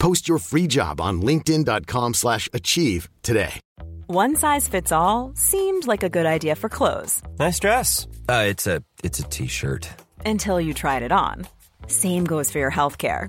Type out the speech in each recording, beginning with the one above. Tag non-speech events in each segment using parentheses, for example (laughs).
Post your free job on linkedin.com/achieve slash achieve today. One size fits all seemed like a good idea for clothes Nice dress. Uh, it's a it's a t-shirt. until you tried it on. Same goes for your healthcare.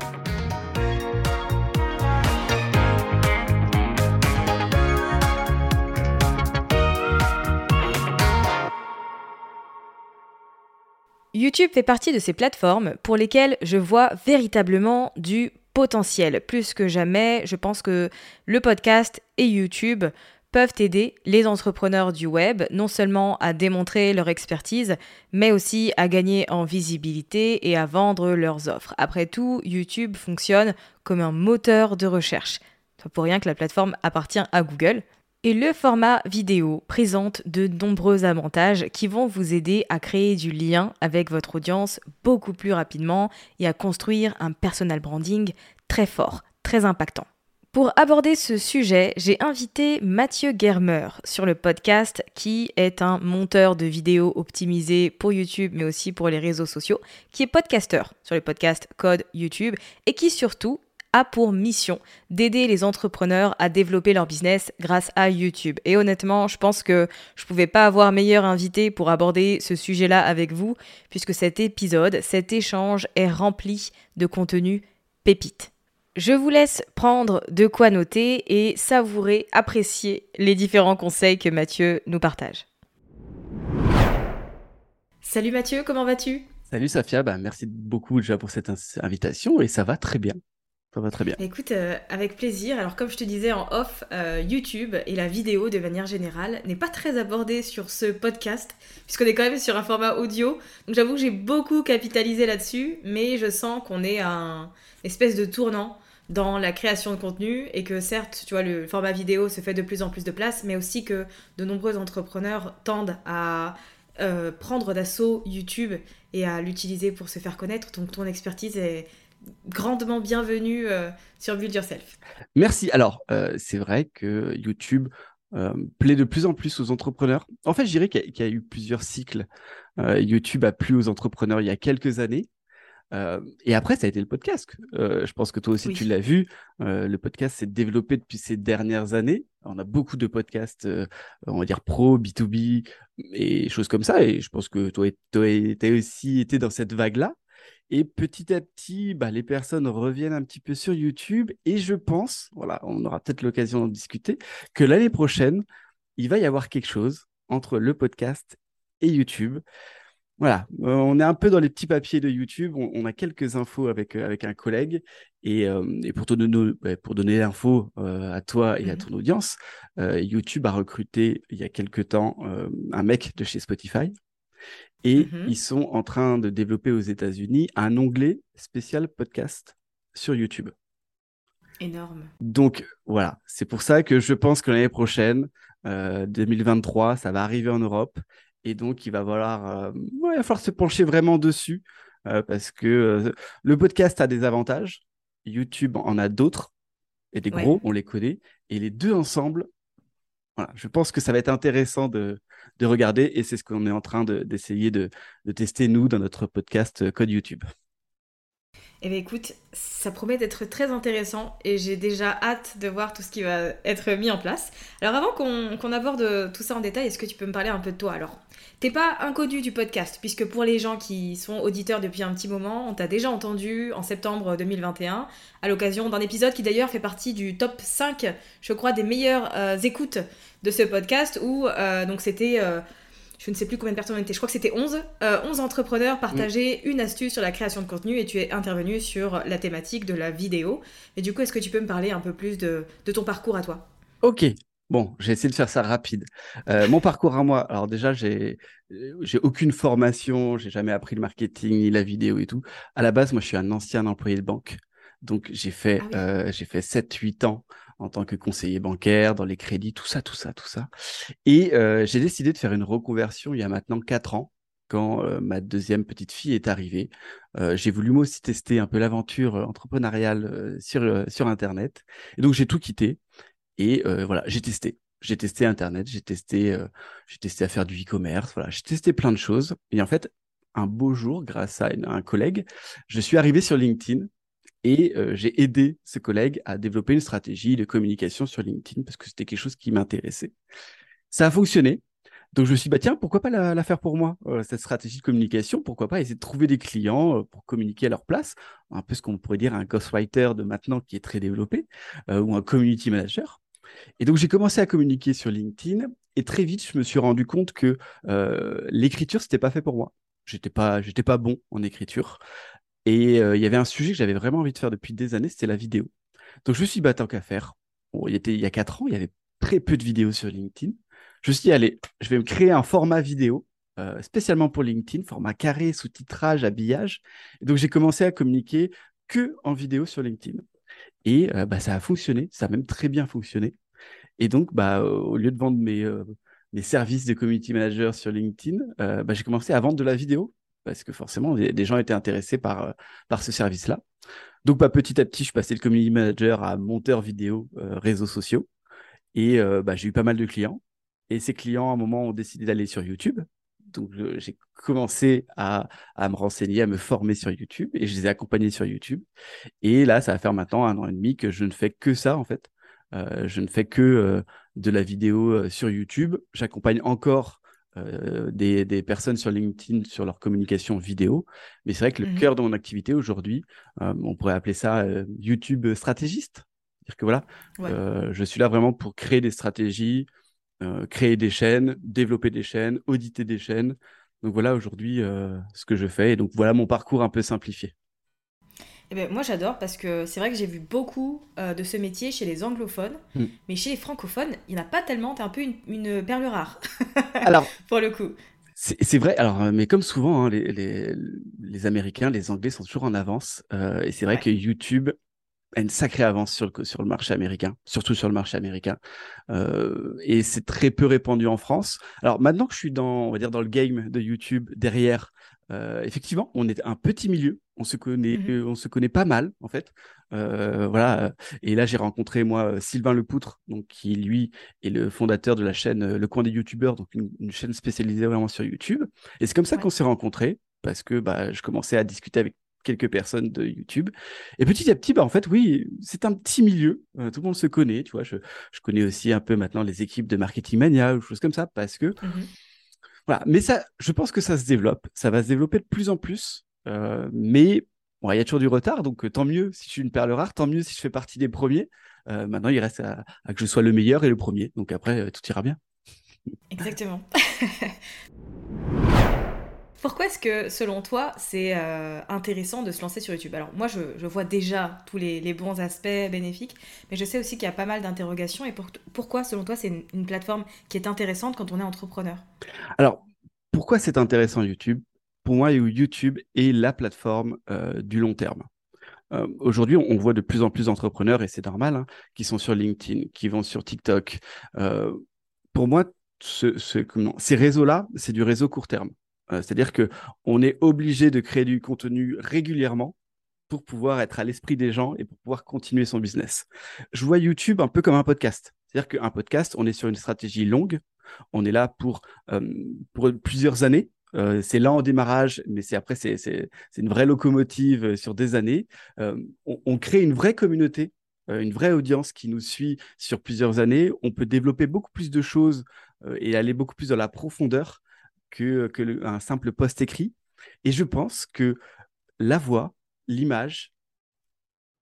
YouTube fait partie de ces plateformes pour lesquelles je vois véritablement du potentiel. Plus que jamais, je pense que le podcast et YouTube peuvent aider les entrepreneurs du web non seulement à démontrer leur expertise, mais aussi à gagner en visibilité et à vendre leurs offres. Après tout, YouTube fonctionne comme un moteur de recherche. Pas pour rien que la plateforme appartient à Google. Et le format vidéo présente de nombreux avantages qui vont vous aider à créer du lien avec votre audience beaucoup plus rapidement et à construire un personal branding très fort, très impactant. Pour aborder ce sujet, j'ai invité Mathieu Germer sur le podcast qui est un monteur de vidéos optimisé pour YouTube mais aussi pour les réseaux sociaux, qui est podcasteur sur le podcast Code YouTube et qui surtout a pour mission d'aider les entrepreneurs à développer leur business grâce à YouTube. Et honnêtement, je pense que je pouvais pas avoir meilleur invité pour aborder ce sujet-là avec vous, puisque cet épisode, cet échange est rempli de contenu pépite. Je vous laisse prendre de quoi noter et savourer, apprécier les différents conseils que Mathieu nous partage. Salut Mathieu, comment vas-tu? Salut Safia, bah, merci beaucoup déjà pour cette invitation et ça va très bien. Ça va très bien. Écoute, euh, avec plaisir. Alors comme je te disais en off, euh, YouTube et la vidéo de manière générale n'est pas très abordée sur ce podcast, puisqu'on est quand même sur un format audio. Donc j'avoue que j'ai beaucoup capitalisé là-dessus, mais je sens qu'on est à un espèce de tournant dans la création de contenu et que certes, tu vois, le format vidéo se fait de plus en plus de place, mais aussi que de nombreux entrepreneurs tendent à euh, prendre d'assaut YouTube et à l'utiliser pour se faire connaître. Donc ton expertise est grandement bienvenue euh, sur Build Yourself. Merci. Alors, euh, c'est vrai que YouTube euh, plaît de plus en plus aux entrepreneurs. En fait, je dirais qu'il y, a- qu'il y a eu plusieurs cycles. Euh, YouTube a plu aux entrepreneurs il y a quelques années. Euh, et après, ça a été le podcast. Je pense que toi aussi, Oui. tu l'as vu. Le podcast s'est développé depuis ces dernières années. On a beaucoup de podcasts, on va dire pro, B2B et choses comme ça. Et je pense que toi, tu as aussi été dans cette vague-là. Et petit à petit, bah, les personnes reviennent un petit peu sur YouTube. Et je pense, voilà, on aura peut-être l'occasion d'en discuter, que l'année prochaine, il va y avoir quelque chose entre le podcast et YouTube. Voilà, euh, on est un peu dans les petits papiers de YouTube. On, on a quelques infos avec, euh, avec un collègue. Et, euh, et pour donner, ouais, pour donner l'info à toi et à Mhm. ton audience, YouTube a recruté il y a quelques temps un mec de chez Spotify. Et Mhm. ils sont en train de développer aux États-Unis un onglet spécial podcast sur YouTube. Énorme. Donc voilà, c'est pour ça que je pense que l'année prochaine, 2023, ça va arriver en Europe. Et donc, il va falloir, il va falloir se pencher vraiment dessus parce que le podcast a des avantages, YouTube en a d'autres, et des gros, on les connaît. Et les deux ensemble, voilà, je pense que ça va être intéressant de, de regarder et c'est ce qu'on est en train d'essayer de, tester, nous, dans notre podcast Code YouTube. Eh bien écoute, ça promet d'être très intéressant et j'ai déjà hâte de voir tout ce qui va être mis en place. Alors avant qu'on aborde tout ça en détail, est-ce que tu peux me parler un peu de toi alors? T'es pas inconnu du podcast, puisque pour les gens qui sont auditeurs depuis un petit moment, on t'a déjà entendu en septembre 2021, à l'occasion d'un épisode qui d'ailleurs fait partie du top 5, je crois, des meilleures euh, écoutes de ce podcast, où euh, donc c'était... Euh, je ne sais plus combien de personnes étaient, je crois que c'était 11, 11 euh, entrepreneurs partageaient mm. une astuce sur la création de contenu et tu es intervenu sur la thématique de la vidéo. Et du coup, est-ce que tu peux me parler un peu plus de, ton parcours à toi? Ok, Bon, j'ai essayé de faire ça rapide. Euh, mon parcours à moi, alors déjà, j'ai j'ai aucune formation, j'ai jamais appris le marketing ni la vidéo et tout. À la base, moi, je suis un ancien employé de banque. Donc, j'ai fait, ah euh, j'ai fait 7-8 ans en tant que conseiller bancaire, dans les crédits, tout ça, tout ça, tout ça. Et euh, j'ai décidé de faire une reconversion il y a maintenant quatre ans, quand euh, ma deuxième petite fille est arrivée. Euh, j'ai voulu moi aussi tester un peu l'aventure entrepreneuriale sur, sur Internet. Et donc j'ai tout quitté. Et voilà, j'ai testé. J'ai testé Internet, j'ai testé, j'ai testé à faire du e-commerce, voilà, j'ai testé plein de choses. Et en fait, un beau jour, grâce à un collègue, je suis arrivé sur LinkedIn et euh, j'ai aidé ce collègue à développer une stratégie de communication sur LinkedIn parce que c'était quelque chose qui m'intéressait. Ça a fonctionné. Donc je me suis dit, bah, tiens, pourquoi pas la, faire pour moi, euh, cette stratégie de communication? Pourquoi pas essayer de trouver des clients euh, pour communiquer à leur place? Un peu ce qu'on pourrait dire un ghostwriter de maintenant qui est très développé, ou un community manager. Et donc j'ai commencé à communiquer sur LinkedIn et très vite je me suis rendu compte que l'écriture c'était pas fait pour moi. J'étais pas, j'étais pas bon en écriture. Et euh, il y avait un sujet que j'avais vraiment envie de faire depuis des années, c'était la vidéo. Donc je me suis dit, bah, qu'à faire. il, était, il y a quatre ans, il y avait très peu de vidéos sur LinkedIn. Je me suis dit, allez, je vais me créer un format vidéo euh, spécialement pour LinkedIn, format carré, sous-titrage, habillage. Et donc j'ai commencé à communiquer que en vidéo sur LinkedIn. Et euh, bah, ça a fonctionné, ça a même très bien fonctionné. Et donc, bah, au lieu de vendre mes, mes services de community manager sur LinkedIn, bah, j'ai commencé à vendre de la vidéo parce que forcément, des gens étaient intéressés par, euh, par ce service-là. Donc, bah, petit à petit, je passais le community manager à monteur vidéo, euh, réseaux sociaux. Et euh, bah, j'ai eu pas mal de clients. Et ces clients, à un moment, ont décidé d'aller sur YouTube. Donc, j'ai commencé à, à, me renseigner, à me former sur YouTube. Et je les ai accompagnés sur YouTube. Et là, ça va faire maintenant un an et demi que je ne fais que ça, en fait. je ne fais que de la vidéo sur YouTube. J'accompagne encore euh, des, des, personnes sur LinkedIn sur leur communication vidéo. Mais c'est vrai que le mmh cœur de mon activité aujourd'hui, euh, on pourrait appeler ça euh, YouTube stratégiste. C'est-à-dire que voilà, je suis là vraiment pour créer des stratégies, créer des chaînes, développer des chaînes, auditer des chaînes. Donc voilà aujourd'hui ce que je fais. Et donc voilà mon parcours un peu simplifié. Eh ben, moi j'adore parce que c'est vrai que j'ai vu beaucoup euh, de ce métier chez les anglophones, hmm. mais chez les francophones, il n'y en a pas tellement, t'es un peu une, perle rare. (laughs) Alors, pour le coup. C'est vrai, alors, euh, mais comme souvent, hein, les, les, les, Américains, les Anglais sont toujours en avance. Euh, et c'est vrai que YouTube a une sacrée avance sur le, sur le marché américain, surtout sur le marché américain. Euh, et c'est très peu répandu en France. Alors maintenant que je suis dans, on va dire, dans le game de YouTube derrière, euh, effectivement, on est un petit milieu, on se connaît, mmh on se connaît pas mal en fait. Euh, voilà. Et là, j'ai rencontré moi Sylvain Lepoutre, donc qui lui est le fondateur de la chaîne Le Coin des YouTubeurs, donc une, chaîne spécialisée vraiment sur YouTube. Et c'est comme ça qu'on s'est rencontrés parce que bah, je commençais à discuter avec quelques personnes de YouTube. Et petit à petit, bah, en fait, oui, c'est un petit milieu. Euh, tout le monde se connaît, tu vois. Je, je, connais aussi un peu maintenant les équipes de Marketing Mania ou choses comme ça parce que mmh voilà, mais ça, je pense que ça se développe. Ça va se développer de plus en plus. Euh, mais bon, il y a toujours du retard, donc euh, tant mieux si je suis une perle rare, tant mieux si je fais partie des premiers. Euh, maintenant, il reste à, que je sois le meilleur et le premier. Donc après, tout ira bien. Exactement. (laughs) Pourquoi est-ce que, selon toi, c'est intéressant de se lancer sur YouTube? Alors, moi, je, vois déjà tous les, bons aspects bénéfiques, mais je sais aussi qu'il y a pas mal d'interrogations. Et pourquoi, selon toi, c'est une, plateforme qui est intéressante quand on est entrepreneur? Alors, pourquoi c'est intéressant YouTube? Pour moi, YouTube est la plateforme du long terme. Euh, aujourd'hui, on voit de plus en plus d'entrepreneurs, et c'est normal, hein, qui sont sur LinkedIn, qui vont sur TikTok. Euh, pour moi, ce, ces réseaux-là, c'est du réseau court terme. Euh, c'est-à-dire que on est obligé de créer du contenu régulièrement pour pouvoir être à l'esprit des gens et pour pouvoir continuer son business. Je vois YouTube un peu comme un podcast. C'est-à-dire qu'un podcast, on est sur une stratégie longue. On est là pour, pour plusieurs années. Euh, c'est là en démarrage, mais c'est après, c'est une vraie locomotive euh, sur des années. Euh, on, crée une vraie communauté, une vraie audience qui nous suit sur plusieurs années. On peut développer beaucoup plus de choses et aller beaucoup plus dans la profondeur que, que un simple post écrit. Et je pense que la voix, l'image,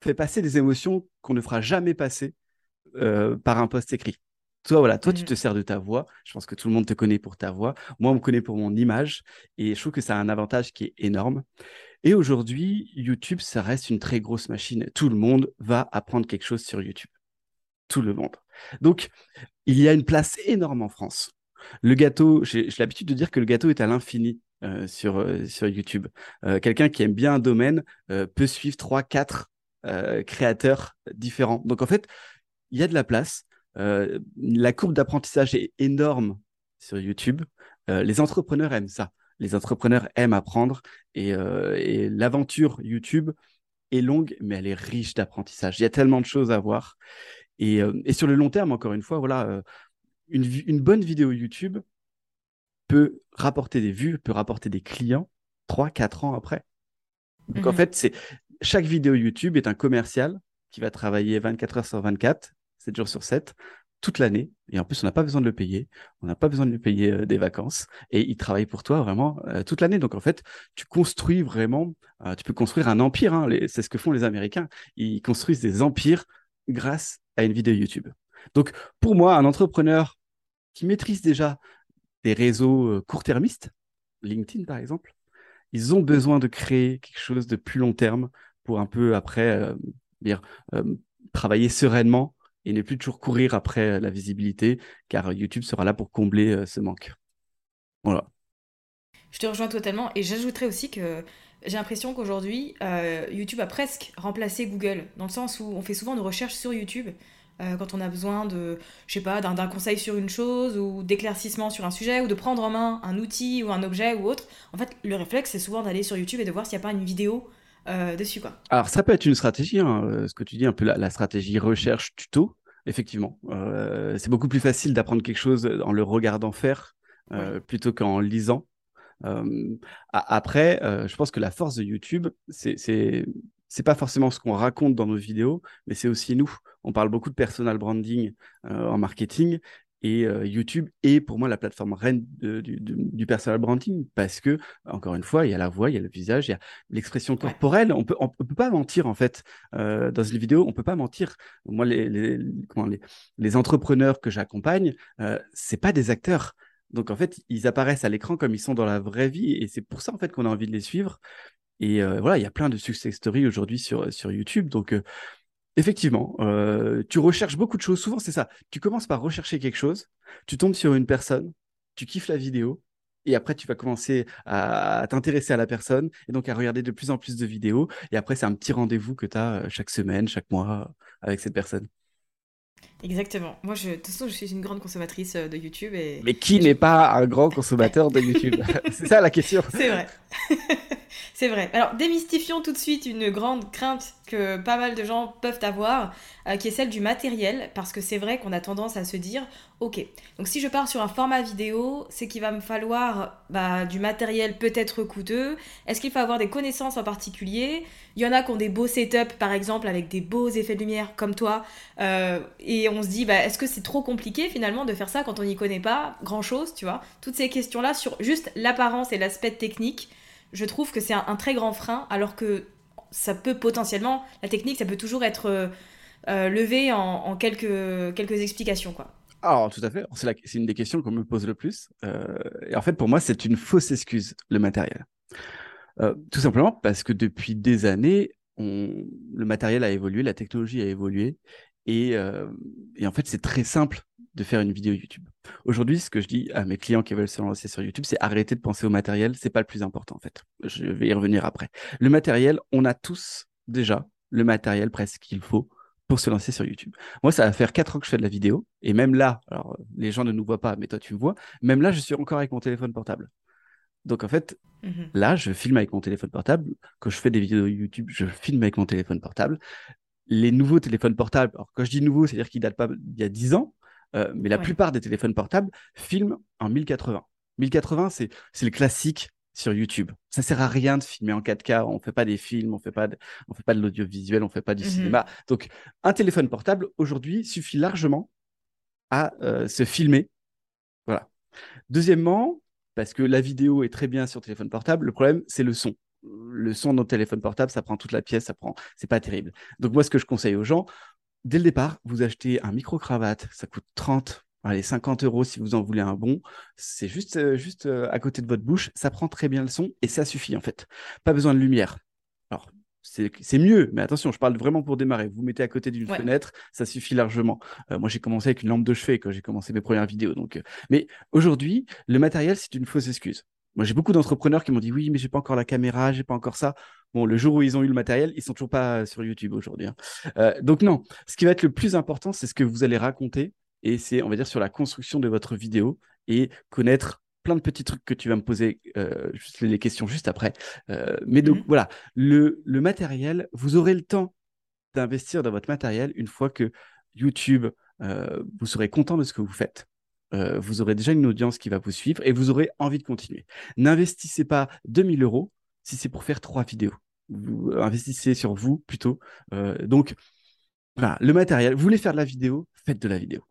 fait passer des émotions qu'on ne fera jamais passer par un post écrit. Toi, voilà, toi, tu mmh. te sers de ta voix. Je pense que tout le monde te connaît pour ta voix. Moi, on me connaît pour mon image. Et je trouve que ça a un avantage qui est énorme. Et aujourd'hui, YouTube, ça reste une très grosse machine. Tout le monde va apprendre quelque chose sur YouTube. Tout le monde. Donc, il y a une place énorme en France. Le gâteau, j'ai l'habitude de dire que le gâteau est à l'infini euh, sur, euh, sur YouTube. Euh, quelqu'un qui aime bien un domaine peut suivre 3, 4 créateurs différents. Donc, en fait, il y a de la place. La courbe d'apprentissage est énorme sur YouTube. Les entrepreneurs aiment ça. Les entrepreneurs aiment apprendre et, euh, l'aventure YouTube est longue, mais elle est riche d'apprentissage. Il y a tellement de choses à voir. Et, sur le long terme, encore une fois, voilà, une, bonne vidéo YouTube peut rapporter des vues, peut rapporter des clients 3-4 ans après. Donc en mmh fait, c'est chaque vidéo YouTube est un commercial qui va travailler 24 heures sur 24 7 jours sur 7, toute l'année. Et en plus, on n'a pas besoin de le payer. On n'a pas besoin de lui payer euh, des vacances. Et il travaille pour toi vraiment euh, toute l'année. Donc, en fait, tu construis vraiment, euh, tu peux construire un empire. Hein. C'est ce que font les Américains. Ils construisent des empires grâce à une vidéo YouTube. Donc, pour moi, un entrepreneur qui maîtrise déjà des réseaux court-termistes, LinkedIn par exemple, ils ont besoin de créer quelque chose de plus long terme pour un peu après dire, travailler sereinement et ne plus toujours courir après euh, la visibilité, car YouTube sera là pour combler euh, ce manque. Voilà. Je te rejoins totalement et j'ajouterais aussi que j'ai l'impression qu'aujourd'hui, euh, YouTube a presque remplacé Google, dans le sens où on fait souvent de recherches sur YouTube quand on a besoin de, je sais pas, d'un conseil sur une chose ou d'éclaircissement sur un sujet ou de prendre en main un outil ou un objet ou autre. En fait, le réflexe, c'est souvent d'aller sur YouTube et de voir s'il n'y a pas une vidéo euh, dessus. Quoi. Alors, ça peut être une stratégie, hein, euh, ce que tu dis, un peu la, stratégie recherche-tuto, effectivement. Euh, c'est beaucoup plus facile d'apprendre quelque chose en le regardant faire plutôt qu'en lisant. après, je pense que la force de YouTube, c'est c'est pas forcément ce qu'on raconte dans nos vidéos, mais c'est aussi nous. On parle beaucoup de personal branding en marketing et euh, YouTube est pour moi la plateforme reine du, personal branding parce que, encore une fois, il y a la voix, il y a le visage, il y a l'expression corporelle. On peut, on, peut pas mentir en fait euh, dans une vidéo. On peut pas mentir. Moi, les, les, les, entrepreneurs que j'accompagne, euh, c'est pas des acteurs. Donc en fait, ils apparaissent à l'écran comme ils sont dans la vraie vie et c'est pour ça en fait qu'on a envie de les suivre. Et euh, voilà, il y a plein de success stories aujourd'hui sur, sur YouTube. Donc Effectivement, euh, tu recherches beaucoup de choses. Souvent, c'est ça. Tu commences par rechercher quelque chose, tu tombes sur une personne, tu kiffes la vidéo, et après, tu vas commencer à, t'intéresser à la personne, et donc à regarder de plus en plus de vidéos. Et après, c'est un petit rendez-vous que tu as euh, chaque semaine, chaque mois avec cette personne. Exactement. Moi, je, de toute façon, je suis une grande consommatrice euh, de YouTube. Et... Mais qui n'est pas un grand (laughs) consommateur de YouTube? (laughs) C'est ça la question. C'est vrai. (laughs) C'est vrai. Alors, démystifions tout de suite une grande crainte que pas mal de gens peuvent avoir, euh, qui est celle du matériel, parce que c'est vrai qu'on a tendance à se dire, ok, donc si je pars sur un format vidéo, c'est qu'il va me falloir bah, du matériel peut-être coûteux. Est-ce qu'il faut avoir des connaissances en particulier? Il y en a qui ont des beaux setups, par exemple, avec des beaux effets de lumière, comme toi, euh, et on se dit, bah, est-ce que c'est trop compliqué finalement de faire ça quand on n'y connaît pas grand-chose, tu vois? Toutes ces questions-là sur juste l'apparence et l'aspect technique je trouve que c'est un, très grand frein, alors que ça peut potentiellement, la technique, ça peut toujours être euh, euh, levé en, quelques, quelques explications, quoi. Alors, tout à fait. C'est une des questions qu'on me pose le plus. Euh, et en fait, pour moi, c'est une fausse excuse, le matériel. tout simplement parce que depuis des années, le matériel a évolué, la technologie a évolué. Et, et en fait, c'est très simple de faire une vidéo YouTube. Aujourd'hui, ce que je dis à mes clients qui veulent se lancer sur YouTube, c'est arrêter de penser au matériel, c'est pas le plus important en fait. Je vais y revenir après. Le matériel, on a tous déjà le matériel presque qu'il faut pour se lancer sur YouTube. Moi, ça va faire 4 ans que je fais de la vidéo. Et même là, alors les gens ne nous voient pas, mais toi tu me vois, même là, je suis encore avec mon téléphone portable. Donc en fait, Mhm. là, je filme avec mon téléphone portable. Quand je fais des vidéos YouTube, je filme avec mon téléphone portable. Les nouveaux téléphones portables, alors quand je dis nouveau, c'est-à-dire qu'ils datent pas d'il y a 10 ans, euh, mais la Ouais. plupart des téléphones portables filment en 1080. 1080, c'est le classique sur YouTube. Ça sert à rien de filmer en 4K. On fait pas des films, on fait pas de, on fait pas de l'audiovisuel, on fait pas du Mhm. cinéma. Donc, un téléphone portable aujourd'hui suffit largement à euh, se filmer. Voilà. Deuxièmement, parce que la vidéo est très bien sur téléphone portable, le problème c'est le son. Le son dans le téléphone portable, ça prend toute la pièce, ça prend, c'est pas terrible. Donc moi, ce que je conseille aux gens, dès le départ, vous achetez un micro-cravate, ça coûte 30, allez, 50 euros si vous en voulez un bon. C'est juste, euh, juste euh, à côté de votre bouche, ça prend très bien le son et ça suffit en fait. Pas besoin de lumière. Alors, c'est mieux, mais attention, je parle vraiment pour démarrer. Vous mettez à côté d'une Ouais. fenêtre, ça suffit largement. Euh, moi, j'ai commencé avec une lampe de chevet quand j'ai commencé mes premières vidéos. Donc, mais aujourd'hui, le matériel, c'est une fausse excuse. Moi, j'ai beaucoup d'entrepreneurs qui m'ont dit oui, mais j'ai pas encore la caméra, j'ai pas encore ça. Bon, le jour où ils ont eu le matériel, ils sont toujours pas sur YouTube aujourd'hui. hein. Euh, donc non, ce qui va être le plus important, c'est ce que vous allez raconter et c'est, on va dire, sur la construction de votre vidéo et connaître plein de petits trucs que tu vas me poser, euh, juste les questions juste après. Euh, mais donc Mhm. voilà, le, le matériel, vous aurez le temps d'investir dans votre matériel une fois que YouTube, euh, vous serez content de ce que vous faites. Euh, vous aurez déjà une audience qui va vous suivre et vous aurez envie de continuer. N'investissez pas 2000 euros si c'est pour faire trois vidéos. Vous investissez sur vous plutôt. Euh, donc, voilà, le matériel. Vous voulez faire de la vidéo, faites de la vidéo.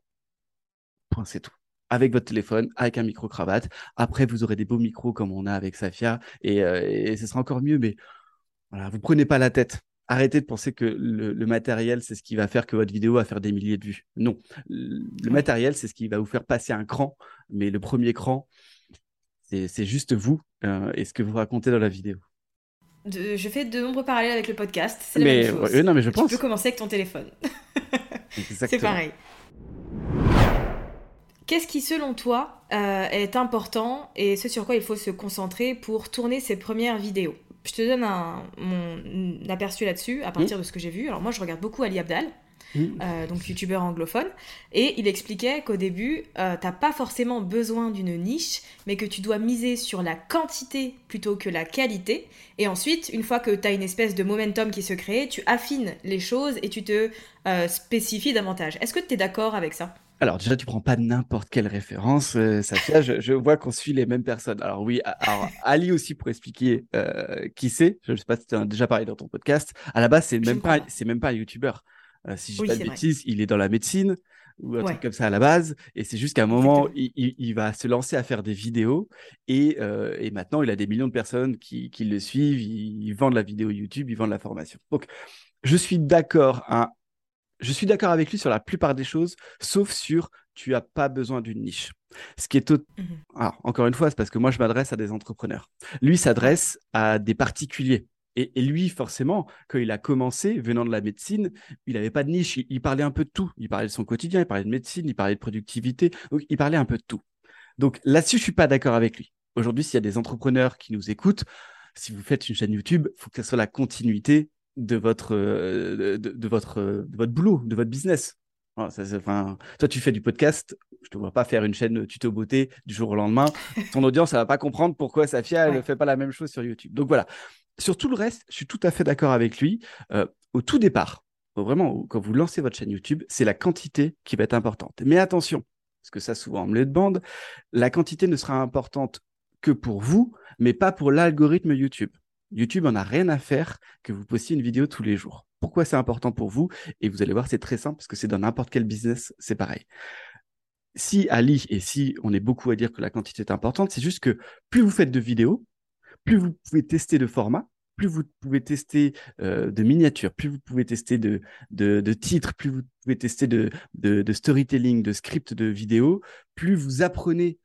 Point, c'est tout. Avec votre téléphone, avec un micro-cravate. Après, vous aurez des beaux micros comme on a avec Safia et, euh, et ce sera encore mieux. Mais voilà, vous prenez pas la tête. Arrêtez de penser que le, le matériel, c'est ce qui va faire que votre vidéo va faire des milliers de vues. Non. Le matériel, c'est ce qui va vous faire passer un cran. Mais le premier cran, c'est juste vous euh, et ce que vous racontez dans la vidéo. De- je fais de nombreux parallèles avec le podcast. C'est la Mais même chose. ouais, non, mais je tu pense. peux commencer avec ton téléphone. (laughs) C'est pareil. Qu'est-ce qui, selon toi, euh, est important et ce sur quoi il faut se concentrer pour tourner ses premières vidéos? Je te donne un, mon aperçu là-dessus à partir de ce que j'ai vu. Alors moi, je regarde beaucoup Ali Abdal, Mm. euh, donc youtubeur anglophone, et il expliquait qu'au début, euh, t'as pas forcément besoin d'une niche, mais que tu dois miser sur la quantité plutôt que la qualité. Et ensuite, une fois que t'as une espèce de momentum qui se crée, tu affines les choses et tu te euh, spécifies davantage. Est-ce que tu es d'accord avec ça? Alors déjà, tu prends pas n'importe quelle référence, euh, Safia. je, je vois qu'on suit les mêmes personnes. Alors oui, alors Ali aussi pour expliquer euh, qui c'est. Je ne sais pas si tu en as déjà parlé dans ton podcast. À la base, c'est même pas, c'est même pas un YouTuber. Euh, si je dis Oui, pas de vrai. bêtises, il est dans la médecine ou un Ouais. truc comme ça à la base. Et c'est juste qu'à un moment, il- il va se lancer à faire des vidéos et, euh, et maintenant, il a des millions de personnes qui, qui le suivent. Ils, ils vendent la vidéo YouTube, ils vendent la formation. Donc, je suis d'accord. hein, je suis d'accord avec lui sur la plupart des choses, sauf sur tu as pas besoin d'une niche. Ce qui est Mhm. Alors, encore une fois, c'est parce que moi, je m'adresse à des entrepreneurs. Lui s'adresse à des particuliers. Et, et lui, forcément, quand il a commencé, venant de la médecine, il n'avait pas de niche. Il, il parlait un peu de tout. Il parlait de son quotidien, il parlait de médecine, il parlait de productivité. Donc, il parlait un peu de tout. Donc, là-dessus, je suis pas d'accord avec lui. Aujourd'hui, s'il y a des entrepreneurs qui nous écoutent, si vous faites une chaîne YouTube, il faut que ce soit la continuité de votre, euh, de, de votre, de votre boulot, de votre business. Voilà, ça, enfin, toi, tu fais du podcast, je te vois pas faire une chaîne tuto beauté du jour au lendemain. (laughs) Ton audience, elle va pas comprendre pourquoi Safia, elle ne Ouais. fait pas la même chose sur YouTube. Donc voilà. Sur tout le reste, je suis tout à fait d'accord avec lui. Euh, au tout départ, vraiment, quand vous lancez votre chaîne YouTube, c'est la quantité qui va être importante. Mais attention, parce que ça, souvent, on me le demande, la quantité ne sera importante que pour vous, mais pas pour l'algorithme YouTube. YouTube en a rien à faire que vous postiez une vidéo tous les jours. Pourquoi c'est important pour vous? Et vous allez voir, c'est très simple parce que c'est dans n'importe quel business, c'est pareil. Si Ali et si on est beaucoup à dire que la quantité est importante, c'est juste que plus vous faites de vidéos, plus vous pouvez tester de formats, plus vous pouvez tester euh, de miniatures, plus vous pouvez tester de, de, de titres, plus vous pouvez tester de, de, storytelling, de script de vidéo, plus vous apprenez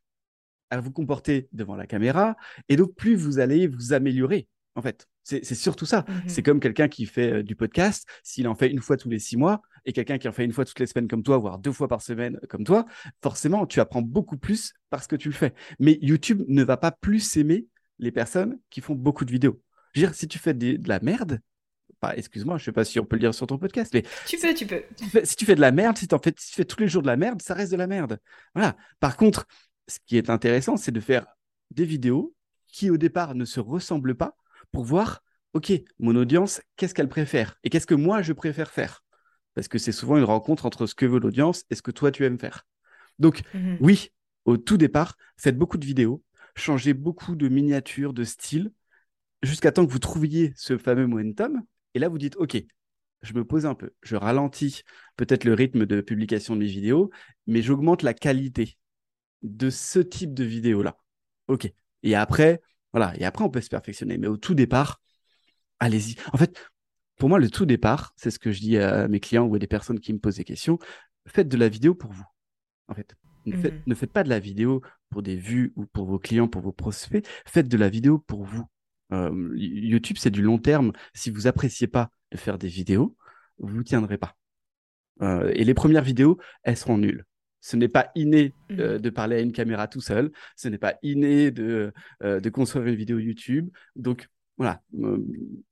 à vous comporter devant la caméra, et donc plus vous allez vous améliorer, en fait. C'est surtout ça. Mhm. C'est comme quelqu'un qui fait euh, du podcast, s'il en fait une fois tous les six mois, et quelqu'un qui en fait une fois toutes les semaines comme toi, voire deux fois par semaine comme toi, forcément, tu apprends beaucoup plus parce que tu le fais. Mais YouTube ne va pas plus aimer les personnes qui font beaucoup de vidéos. Je veux dire, si tu fais des- de la merde, Enfin, excuse-moi, je sais pas si on peut le dire sur ton podcast, mais tu peux, tu peux. Si tu fais, de la merde, si, en fais, si tu fais tous les jours de la merde, ça reste de la merde. Voilà. Par contre, ce qui est intéressant, c'est de faire des vidéos qui au départ ne se ressemblent pas pour voir, ok, mon audience, qu'est-ce qu'elle préfère et qu'est-ce que moi je préfère faire? Parce que c'est souvent une rencontre entre ce que veut l'audience et ce que toi tu aimes faire. Donc mhm. oui, au tout départ, faites beaucoup de vidéos, changez beaucoup de miniatures, de style, jusqu'à temps que vous trouviez ce fameux momentum. Et là, vous dites, OK, je me pose un peu, je ralentis peut-être le rythme de publication de mes vidéos, mais j'augmente la qualité de ce type de vidéo-là. OK. Et après, voilà, et après, on peut se perfectionner. Mais au tout départ, allez-y. En fait, pour moi, le tout départ, c'est ce que je dis à mes clients ou à des personnes qui me posent des questions, faites de la vidéo pour vous. En fait, ne, faites, mmh ne faites pas de la vidéo pour des vues ou pour vos clients, pour vos prospects. Faites de la vidéo pour vous. Euh, YouTube, c'est du long terme. Si vous appréciez pas de faire des vidéos, vous ne tiendrez pas. Euh, et les premières vidéos, elles seront nulles. Ce n'est pas inné mmh. euh, de parler à une caméra tout seul. Ce n'est pas inné de, de construire une vidéo YouTube. Donc, voilà.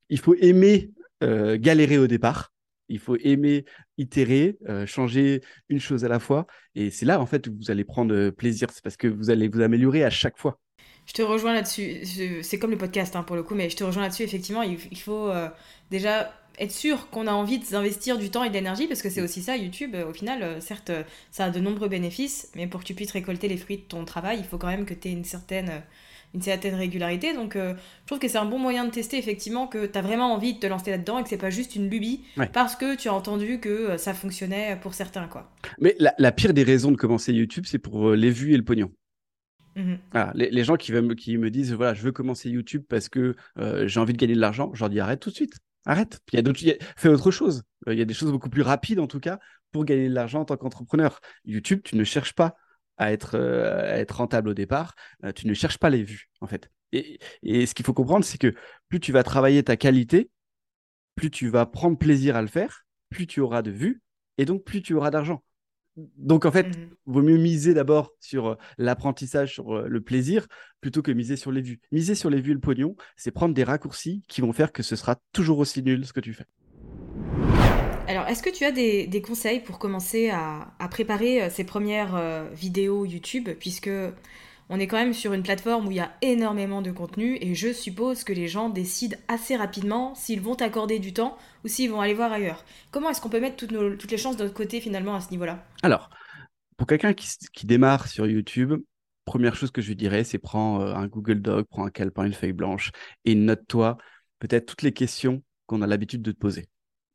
il faut aimer galérer au départ. Il faut aimer itérer, changer une chose à la fois. Et c'est là, en fait, où vous allez prendre plaisir. C'est parce que vous allez vous améliorer à chaque fois. Je te rejoins là-dessus. C'est comme le podcast hein, pour le coup, mais je te rejoins là-dessus. Effectivement, il, faut euh, déjà être sûr qu'on a envie d'investir du temps et de l'énergie parce que c'est aussi ça, YouTube. au final, euh, certes, ça a de nombreux bénéfices, mais pour que tu puisses récolter les fruits de ton travail, il faut quand même que tu aies une certaine, une certaine régularité. Donc, euh, je trouve que c'est un bon moyen de tester effectivement que tu as vraiment envie de te lancer là-dedans et que c'est pas juste une lubie parce que tu as entendu que ça fonctionnait pour certains. quoi. Mais la, la pire des raisons de commencer YouTube, c'est pour les vues et le pognon. Mmh les, gens qui, me, qui me disent voilà, je veux commencer YouTube parce que euh, j'ai envie de gagner de l'argent, je leur dis arrête tout de suite. Arrête. Fais autre chose. Euh, il y a des choses beaucoup plus rapides en tout cas pour gagner de l'argent en tant qu'entrepreneur. YouTube, tu ne cherches pas à être, euh, rentable au départ. tu ne cherches pas les vues en fait. Et, et ce qu'il faut comprendre, c'est que plus tu vas travailler ta qualité, plus tu vas prendre plaisir à le faire, plus tu auras de vues et donc plus tu auras d'argent. Donc en fait, il mmh vaut mieux miser d'abord sur euh, l'apprentissage, sur euh, le plaisir, plutôt que miser sur les vues. Miser sur les vues et le pognon, c'est prendre des raccourcis qui vont faire que ce sera toujours aussi nul ce que tu fais. Alors, est-ce que tu as des, conseils pour commencer à, préparer euh, ces premières vidéos YouTube, puisque on est quand même sur une plateforme où il y a énormément de contenu et je suppose que les gens décident assez rapidement s'ils vont accorder du temps ou s'ils vont aller voir ailleurs. Comment est-ce qu'on peut mettre toutes, les chances de notre côté finalement à ce niveau-là? Alors, pour quelqu'un qui, démarre sur YouTube, première chose que je lui dirais, c'est prends euh, un Google Doc, prends un calepin, une feuille blanche et note-toi peut-être toutes les questions qu'on a l'habitude de te poser.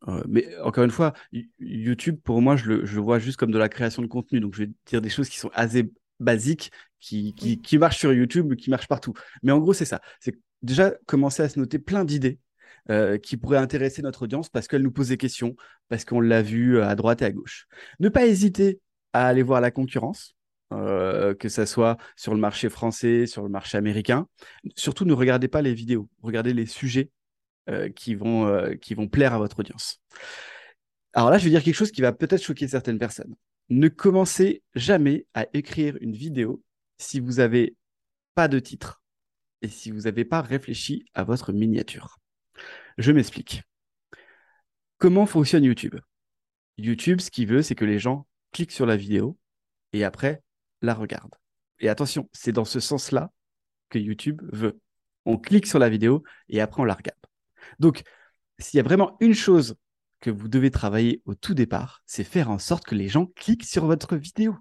Euh, mais encore une fois, YouTube, pour moi, je le, je le, vois juste comme de la création de contenu. Donc, je vais dire des choses qui sont assez basiques qui, qui, qui marche sur YouTube, qui marche partout. Mais en gros, c'est ça. C'est déjà commencer à se noter plein d'idées euh, qui pourraient intéresser notre audience parce qu'elle nous pose des questions, parce qu'on l'a vu à droite et à gauche. Ne pas hésiter à aller voir la concurrence. Euh, que ça soit sur le marché français, sur le marché américain. Surtout, ne regardez pas les vidéos, regardez les sujets euh, qui, vont, qui vont plaire à votre audience. Alors là, je vais dire quelque chose qui va peut-être choquer certaines personnes. Ne commencez jamais à écrire une vidéo si vous n'avez pas de titre et si vous n'avez pas réfléchi à votre miniature. Je m'explique. Comment fonctionne YouTube? YouTube, ce qu'il veut, c'est que les gens cliquent sur la vidéo et après la regardent. Et attention, c'est dans ce sens-là que YouTube veut. On clique sur la vidéo et après on la regarde. Donc, s'il y a vraiment une chose que vous devez travailler au tout départ, c'est faire en sorte que les gens cliquent sur votre vidéo.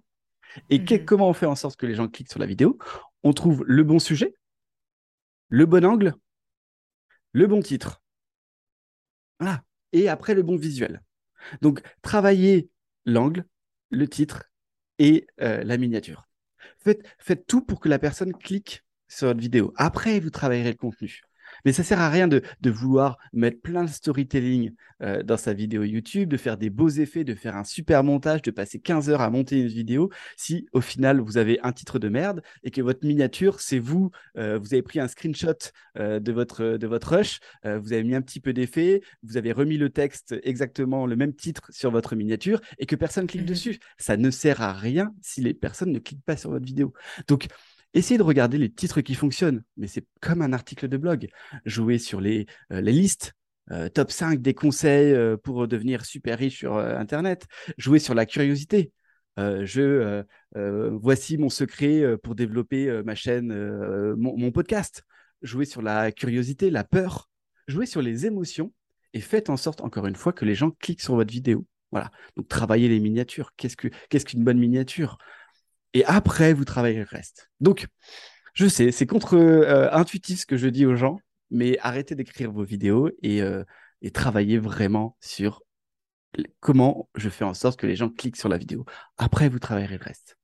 Et mmh comment on fait en sorte que les gens cliquent sur la vidéo? On trouve le bon sujet, le bon angle, le bon titre. Voilà. Et après, le bon visuel. Donc, travaillez l'angle, le titre et euh, la miniature. Faites, faites tout pour que la personne clique sur votre vidéo. Après, vous travaillerez le contenu. Mais ça sert à rien de, vouloir mettre plein de storytelling euh, dans sa vidéo YouTube, de faire des beaux effets, de faire un super montage, de passer 15 heures à monter une vidéo, si au final vous avez un titre de merde et que votre miniature, c'est vous, euh, vous avez pris un screenshot euh, de, votre, de votre rush, vous avez mis un petit peu d'effet, vous avez remis le texte exactement le même titre sur votre miniature et que personne clique mmh dessus. Ça ne sert à rien si les personnes ne cliquent pas sur votre vidéo. Donc, Essayez de regarder les titres qui fonctionnent, mais c'est comme un article de blog. Jouez sur les, euh, listes. top 5 des conseils pour devenir super riche sur Internet. Jouer sur la curiosité. voici mon secret pour développer ma chaîne, mon, podcast. Jouer sur la curiosité, la peur. Jouer sur les émotions et faites en sorte, encore une fois, que les gens cliquent sur votre vidéo. Voilà. Donc, travaillez les miniatures. Qu'est-ce qu'une bonne miniature? Et après, vous travaillez le reste. Donc, je sais, c'est contre-intuitif ce que je dis aux gens, mais arrêtez d'écrire vos vidéos et, euh, et travaillez vraiment sur comment je fais en sorte que les gens cliquent sur la vidéo. Après, vous travaillerez le reste.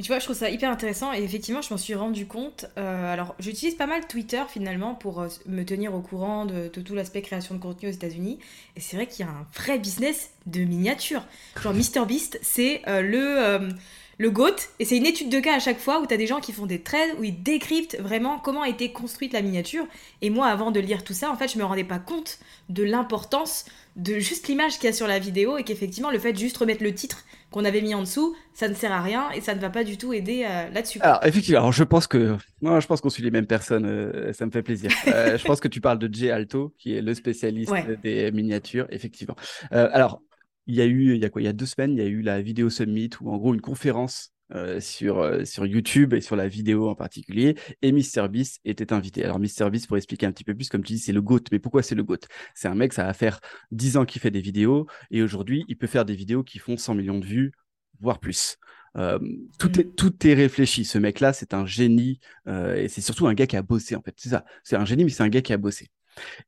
tu vois, je trouve ça hyper intéressant et effectivement, je m'en suis rendu compte. Euh, alors, j'utilise pas mal Twitter finalement pour euh, me tenir au courant de, tout l'aspect création de contenu aux États-Unis. Et c'est vrai qu'il y a un vrai business de miniature. Genre, (laughs) MrBeast, c'est le le GOAT, et c'est une étude de cas à chaque fois où tu as des gens qui font des trades, où ils décryptent vraiment comment a été construite la miniature. Et moi, avant de lire tout ça, en fait, je me rendais pas compte de l'importance de juste l'image qu'il y a sur la vidéo et qu'effectivement, le fait de juste remettre le titre qu'on avait mis en dessous, ça ne sert à rien et ça ne va pas du tout aider euh, là-dessus. Alors, effectivement, je pense que moi, je pense qu'on suit les mêmes personnes, euh, ça me fait plaisir. (laughs) Euh, je pense que tu parles de Jay Alto, qui est le spécialiste des miniatures, effectivement. alors, il y a eu, il y a quoi, il y a deux semaines, il y a eu la vidéo summit ou en gros une conférence euh, sur, euh, sur YouTube et sur la vidéo en particulier. Et MrBeast était invité. Alors MrBeast, pour expliquer un petit peu plus, comme tu dis, c'est le GOAT. Mais pourquoi c'est le GOAT? C'est un mec, ça va faire 10 ans qu'il fait des vidéos et aujourd'hui, il peut faire des vidéos qui font 100 millions de vues, voire plus. Euh, tout, est, tout est réfléchi. Ce mec-là, c'est un génie et c'est surtout un gars qui a bossé en fait. C'est ça. C'est un génie, mais c'est un gars qui a bossé.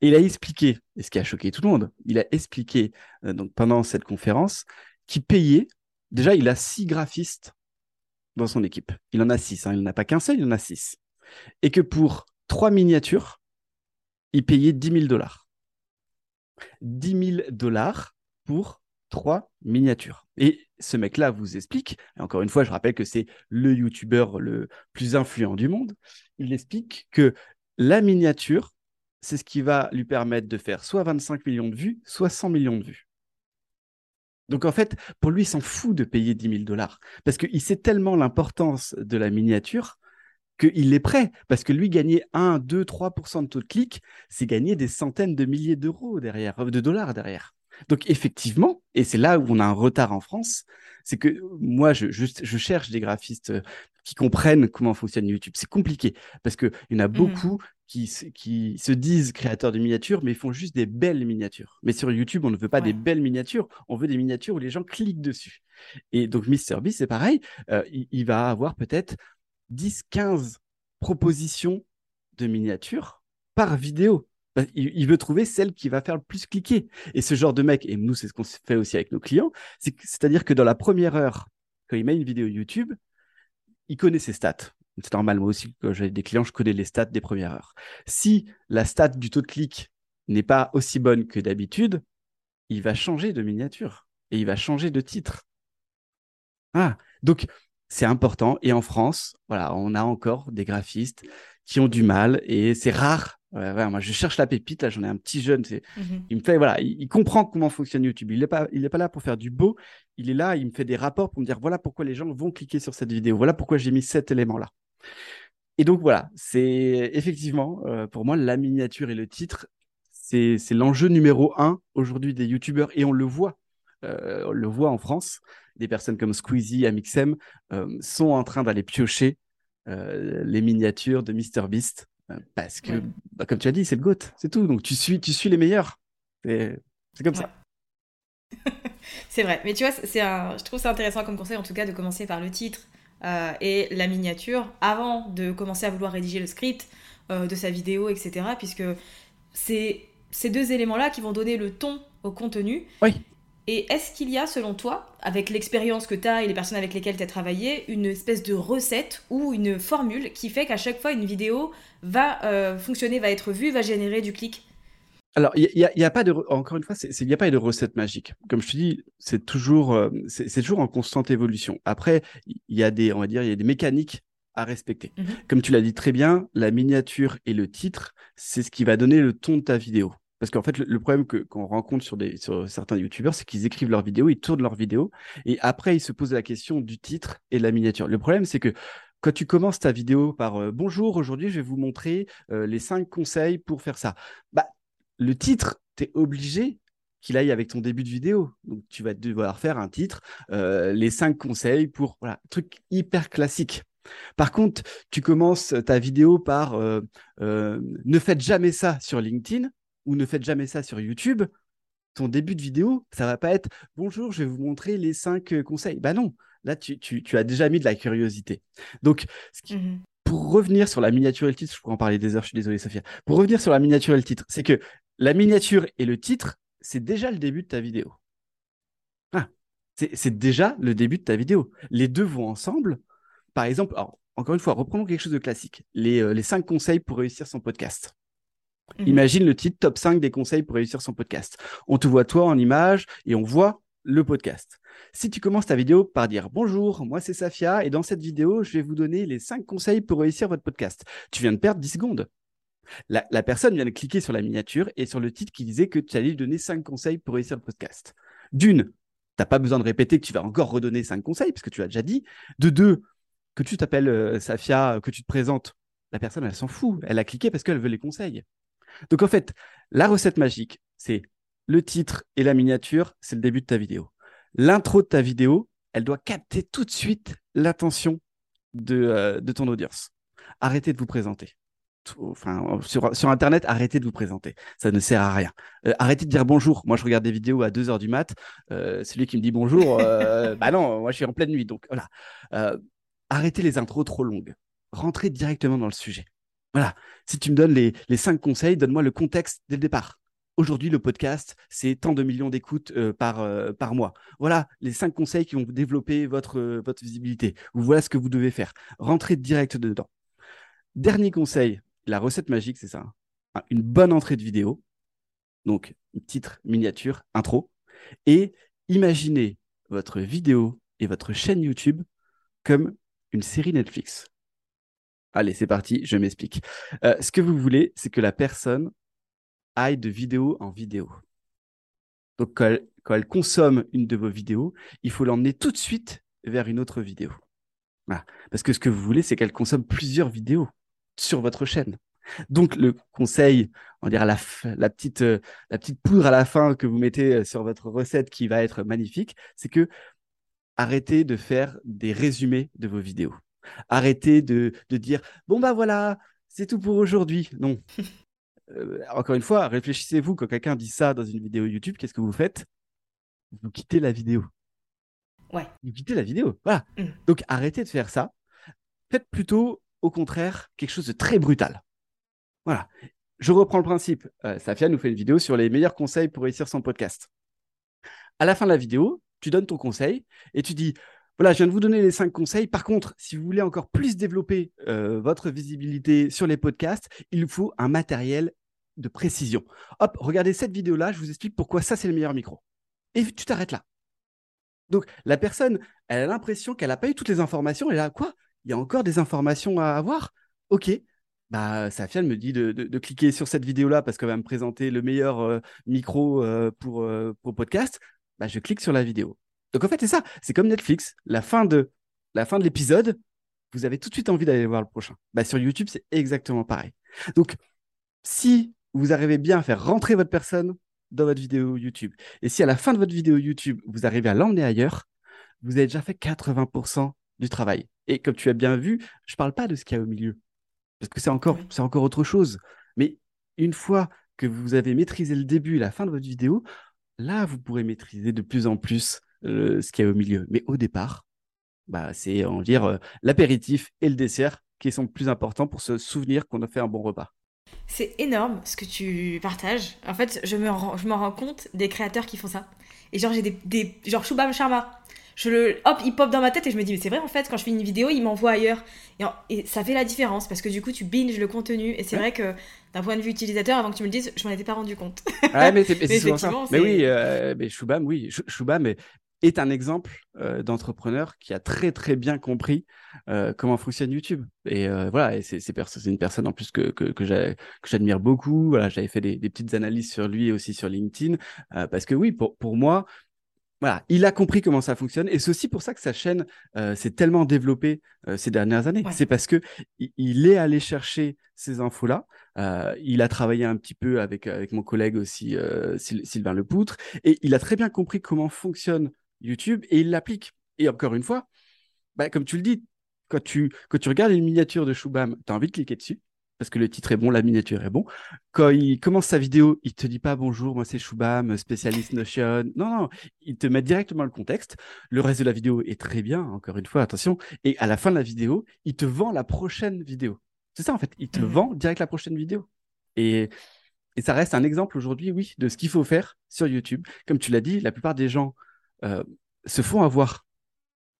Et il a expliqué, et ce qui a choqué tout le monde, il a expliqué euh, donc pendant cette conférence qu'il payait. Déjà, il a six graphistes dans son équipe. Il en a six. Hein. il n'en a pas qu'un seul, il en a six. Et que pour trois miniatures, il payait 10 000 dollars. 10 000 dollars pour trois miniatures. Et ce mec-là vous explique, et encore une fois, je rappelle que c'est le youtubeur le plus influent du monde, il explique que la miniature, c'est ce qui va lui permettre de faire soit 25 millions de vues, soit 100 millions de vues. Donc en fait, pour lui, il s'en fout de payer 10 000 dollars parce qu'il sait tellement l'importance de la miniature qu'il est prêt. Parce que lui, gagner 1, 2, 3% de taux de clic, c'est gagner des centaines de milliers d'euros derrière, de dollars derrière. Donc effectivement, et c'est là où on a un retard en France, c'est que moi, je, cherche des graphistes qui comprennent comment fonctionne YouTube. C'est compliqué parce qu'il y en a mmh. beaucoup qui, qui, se disent créateurs de miniatures, mais ils font juste des belles miniatures. Mais sur YouTube, on ne veut pas des belles miniatures, on veut des miniatures où les gens cliquent dessus. Et donc MrBeast, c'est pareil, euh, il, va avoir peut-être 10, 15 propositions de miniatures par vidéo. Bah, il, veut trouver celle qui va faire le plus cliquer. Et ce genre de mec, et nous, c'est ce qu'on fait aussi avec nos clients, c'est-à-dire que dans la première heure, quand il met une vidéo YouTube, il connaît ses stats. C'est normal, moi aussi, quand j'ai des clients, je connais les stats des premières heures. Si la stat du taux de clic n'est pas aussi bonne que d'habitude, il va changer de miniature et il va changer de titre. Ah, donc c'est important. Et en France, voilà, on a encore des graphistes qui ont du mal et c'est rare moi, je cherche la pépite. Là, j'en ai un petit jeune. Mhm. Il me fait, voilà, il, comprend comment fonctionne YouTube. Il n'est pas, il est pas là pour faire du beau. Il est là, il me fait des rapports pour me dire, voilà pourquoi les gens vont cliquer sur cette vidéo. Voilà pourquoi j'ai mis cet élément-là. Et donc, voilà, c'est effectivement, euh, pour moi, la miniature et le titre, c'est l'enjeu numéro un aujourd'hui des YouTubeurs. Et on le voit. Euh, on le voit en France. Des personnes comme Squeezie, Amixem euh, sont en train d'aller piocher les miniatures de MrBeast euh, parce que, bah, comme tu as dit, c'est le GOAT, c'est tout. Donc tu suis, tu suis les meilleurs. C'est comme ça. (laughs) c'est vrai. Mais tu vois, c'est un... je trouve ça intéressant comme conseil, en tout cas, de commencer par le titre euh, et la miniature avant de commencer à vouloir rédiger le script euh, de sa vidéo, etc. Puisque c'est ces deux éléments-là qui vont donner le ton au contenu. Oui. Et est-ce qu'il y a, selon toi, avec l'expérience que tu as et les personnes avec lesquelles tu as travaillé, une espèce de recette ou une formule qui fait qu'à chaque fois une vidéo va euh, fonctionner, va être vue, va générer du clic? Alors, il n'y a, pas de, encore une fois, il n'y a pas de recette magique. Comme je te dis, c'est toujours, euh, c'est toujours en constante évolution. Après, il y a des, on va dire, il y a des mécaniques à respecter. Mhm. Comme tu l'as dit très bien, la miniature et le titre, c'est ce qui va donner le ton de ta vidéo. Parce qu'en fait, le, problème qu'on rencontre sur, des, sur certains youtubeurs, c'est qu'ils écrivent leurs vidéos, ils tournent leurs vidéos, et après, ils se posent la question du titre et de la miniature. Le problème, c'est que quand tu commences ta vidéo par euh, Bonjour, aujourd'hui, je vais vous montrer euh, les cinq conseils pour faire ça. Bah, le titre, tu es obligé qu'il aille avec ton début de vidéo. Donc, tu vas devoir faire un titre, euh, les cinq conseils pour, voilà, truc hyper classique. Par contre, tu commences ta vidéo par ne faites jamais ça sur LinkedIn ou ne faites jamais ça sur YouTube. Ton début de vidéo, ça va pas être bonjour, je vais vous montrer les cinq conseils. Bah non, là tu, as déjà mis de la curiosité. Donc, mmh pour revenir sur la miniature et le titre, je pourrais en parler des heures, je suis désolé Sophia. Pour revenir sur la miniature et le titre, c'est que la miniature et le titre, c'est déjà le début de ta vidéo. Ah, c'est déjà le début de ta vidéo. Les deux vont ensemble. Par exemple, encore une fois, reprenons quelque chose de classique. Les, euh, cinq conseils pour réussir son podcast. Mhm. Imagine le titre top 5 des conseils pour réussir son podcast. On te voit toi en image et on voit le podcast. Si tu commences ta vidéo par dire bonjour, moi c'est Safia et dans cette vidéo, je vais vous donner les cinq conseils pour réussir votre podcast. Tu viens de perdre 10 secondes. La, personne vient de cliquer sur la miniature et sur le titre qui disait que tu allais lui donner 5 conseils pour réussir le podcast. D'une, tu n'as pas besoin de répéter que tu vas encore redonner 5 conseils parce que tu l'as déjà dit. De deux, que tu t'appelles euh, Safia, que tu te présentes, la personne, elle s'en fout. Elle a cliqué parce qu'elle veut les conseils. Donc en fait, la recette magique, c'est le titre et la miniature, c'est le début de ta vidéo. L'intro de ta vidéo, elle doit capter tout de suite l'attention de, euh, de ton audience. Arrêtez de vous présenter enfin, sur, Internet, arrêtez de vous présenter. Ça ne sert à rien. Euh, arrêtez de dire bonjour. Moi, je regarde des vidéos à 2 heures du mat. Euh, celui qui me dit bonjour, euh, (laughs) bah non, moi, je suis en pleine nuit. Donc, voilà. arrêtez les intros trop longues. Rentrez directement dans le sujet. Voilà. Si tu me donnes les, cinq conseils, donne-moi le contexte dès le départ. Aujourd'hui, le podcast, c'est tant de millions d'écoutes par, par mois. Voilà les cinq conseils qui vont développer votre, votre visibilité. Voilà ce que vous devez faire. Rentrez direct dedans. Dernier conseil, la recette magique, c'est ça. Hein. Une bonne entrée de vidéo, donc titre, miniature, intro, et imaginez votre vidéo et votre chaîne YouTube comme une série Netflix. Allez, c'est parti, je m'explique. Euh, ce que vous voulez, c'est que la personne aille de vidéo en vidéo. Donc, quand elle, consomme une de vos vidéos, il faut l'emmener tout de suite vers une autre vidéo. Parce que ce que vous voulez, c'est qu'elle consomme plusieurs vidéos sur votre chaîne. Donc le conseil, on dirait la, la, petite, euh, la petite poudre à la fin que vous mettez euh, sur votre recette qui va être magnifique, c'est que arrêtez de faire des résumés de vos vidéos. Arrêtez de, de dire bon bah voilà, c'est tout pour aujourd'hui. Non. (laughs) Euh, encore une fois, réfléchissez-vous quand quelqu'un dit ça dans une vidéo YouTube, qu'est-ce que vous faites? Vous quittez la vidéo. Ouais. Vous quittez la vidéo. Voilà. Mm. Donc arrêtez de faire ça. Faites plutôt au contraire quelque chose de très brutal. Voilà. Je reprends le principe. Euh, Safia nous fait une vidéo sur les meilleurs conseils pour réussir son podcast. À la fin de la vidéo, tu donnes ton conseil et tu dis voilà, je viens de vous donner les cinq conseils. Par contre, si vous voulez encore plus développer euh, votre visibilité sur les podcasts, il faut un matériel de précision. Hop, regardez cette vidéo-là, je vous explique pourquoi ça, c'est le meilleur micro. Et tu t'arrêtes là. Donc, la personne, elle a l'impression qu'elle n'a pas eu toutes les informations. Et là, quoi? Il y a encore des informations à avoir? Ok, bah, me dit de, cliquer sur cette vidéo-là parce qu'elle va me présenter le meilleur euh, micro euh, pour, pour podcast. Bah, je clique sur la vidéo. Donc en fait, c'est ça. C'est comme Netflix. La fin de la fin de l'épisode, vous avez tout de suite envie d'aller voir le prochain. Bah, sur YouTube, c'est exactement pareil. Donc, si vous arrivez bien à faire rentrer votre personne dans votre vidéo YouTube, et si à la fin de votre vidéo YouTube, vous arrivez à l'emmener ailleurs, vous avez déjà fait 80% du travail. Et comme tu as bien vu, je ne parle pas de ce qu'il y a au milieu, parce que c'est encore, c'est encore autre chose. Mais une fois que vous avez maîtrisé le début et la fin de votre vidéo, là, vous pourrez maîtriser de plus en plus ce qu'il y a au milieu. Mais au départ, bah, c'est, on va dire, euh, l'apéritif et le dessert qui sont plus importants pour se souvenir qu'on a fait un bon repas. C'est énorme ce que tu partages. En fait, je me rends, je me rends compte des créateurs qui font ça. Et genre, j'ai des, des genre Shubham Sharma je le hop il pop dans ma tête et je me dis mais c'est vrai en fait quand je fais une vidéo il m'envoie ailleurs et, ça fait la différence parce que du coup tu binges le contenu et c'est vrai que d'un point de vue utilisateur avant que tu me le dises je m'en étais pas rendu compte ouais mais c'est (laughs) souvent ça mais oui euh, mais Shubham oui Shubham est un exemple euh, d'entrepreneur qui a très très bien compris euh, comment fonctionne YouTube. Et voilà et c'est une personne en plus que que, que j'admire beaucoup. Voilà j'avais fait des, des, petites analyses sur lui et aussi sur LinkedIn parce que oui pour pour moi voilà, il a compris comment ça fonctionne. Et c'est aussi pour ça que sa chaîne euh, s'est tellement développée euh, ces dernières années. C'est parce que il est allé chercher ces infos-là. Euh, il a travaillé un petit peu avec, avec mon collègue aussi, Sylvain Lepoutre, et il a très bien compris comment fonctionne YouTube et il l'applique. Et encore une fois, bah, comme tu le dis, quand tu, quand tu regardes une miniature de Shubham, tu as envie de cliquer dessus parce que le titre est bon, la miniature est bon. Quand il commence sa vidéo, il te dit pas bonjour, moi c'est Shubham, spécialiste Notion. Non, non, il te met directement le contexte. Le reste de la vidéo est très bien, encore une fois, attention. Et à la fin de la vidéo, il te vend la prochaine vidéo. C'est ça en fait, il te mmh. vend direct la prochaine vidéo. Et, et ça reste un exemple aujourd'hui, oui, de ce qu'il faut faire sur YouTube. Comme tu l'as dit, la plupart des gens euh, se font avoir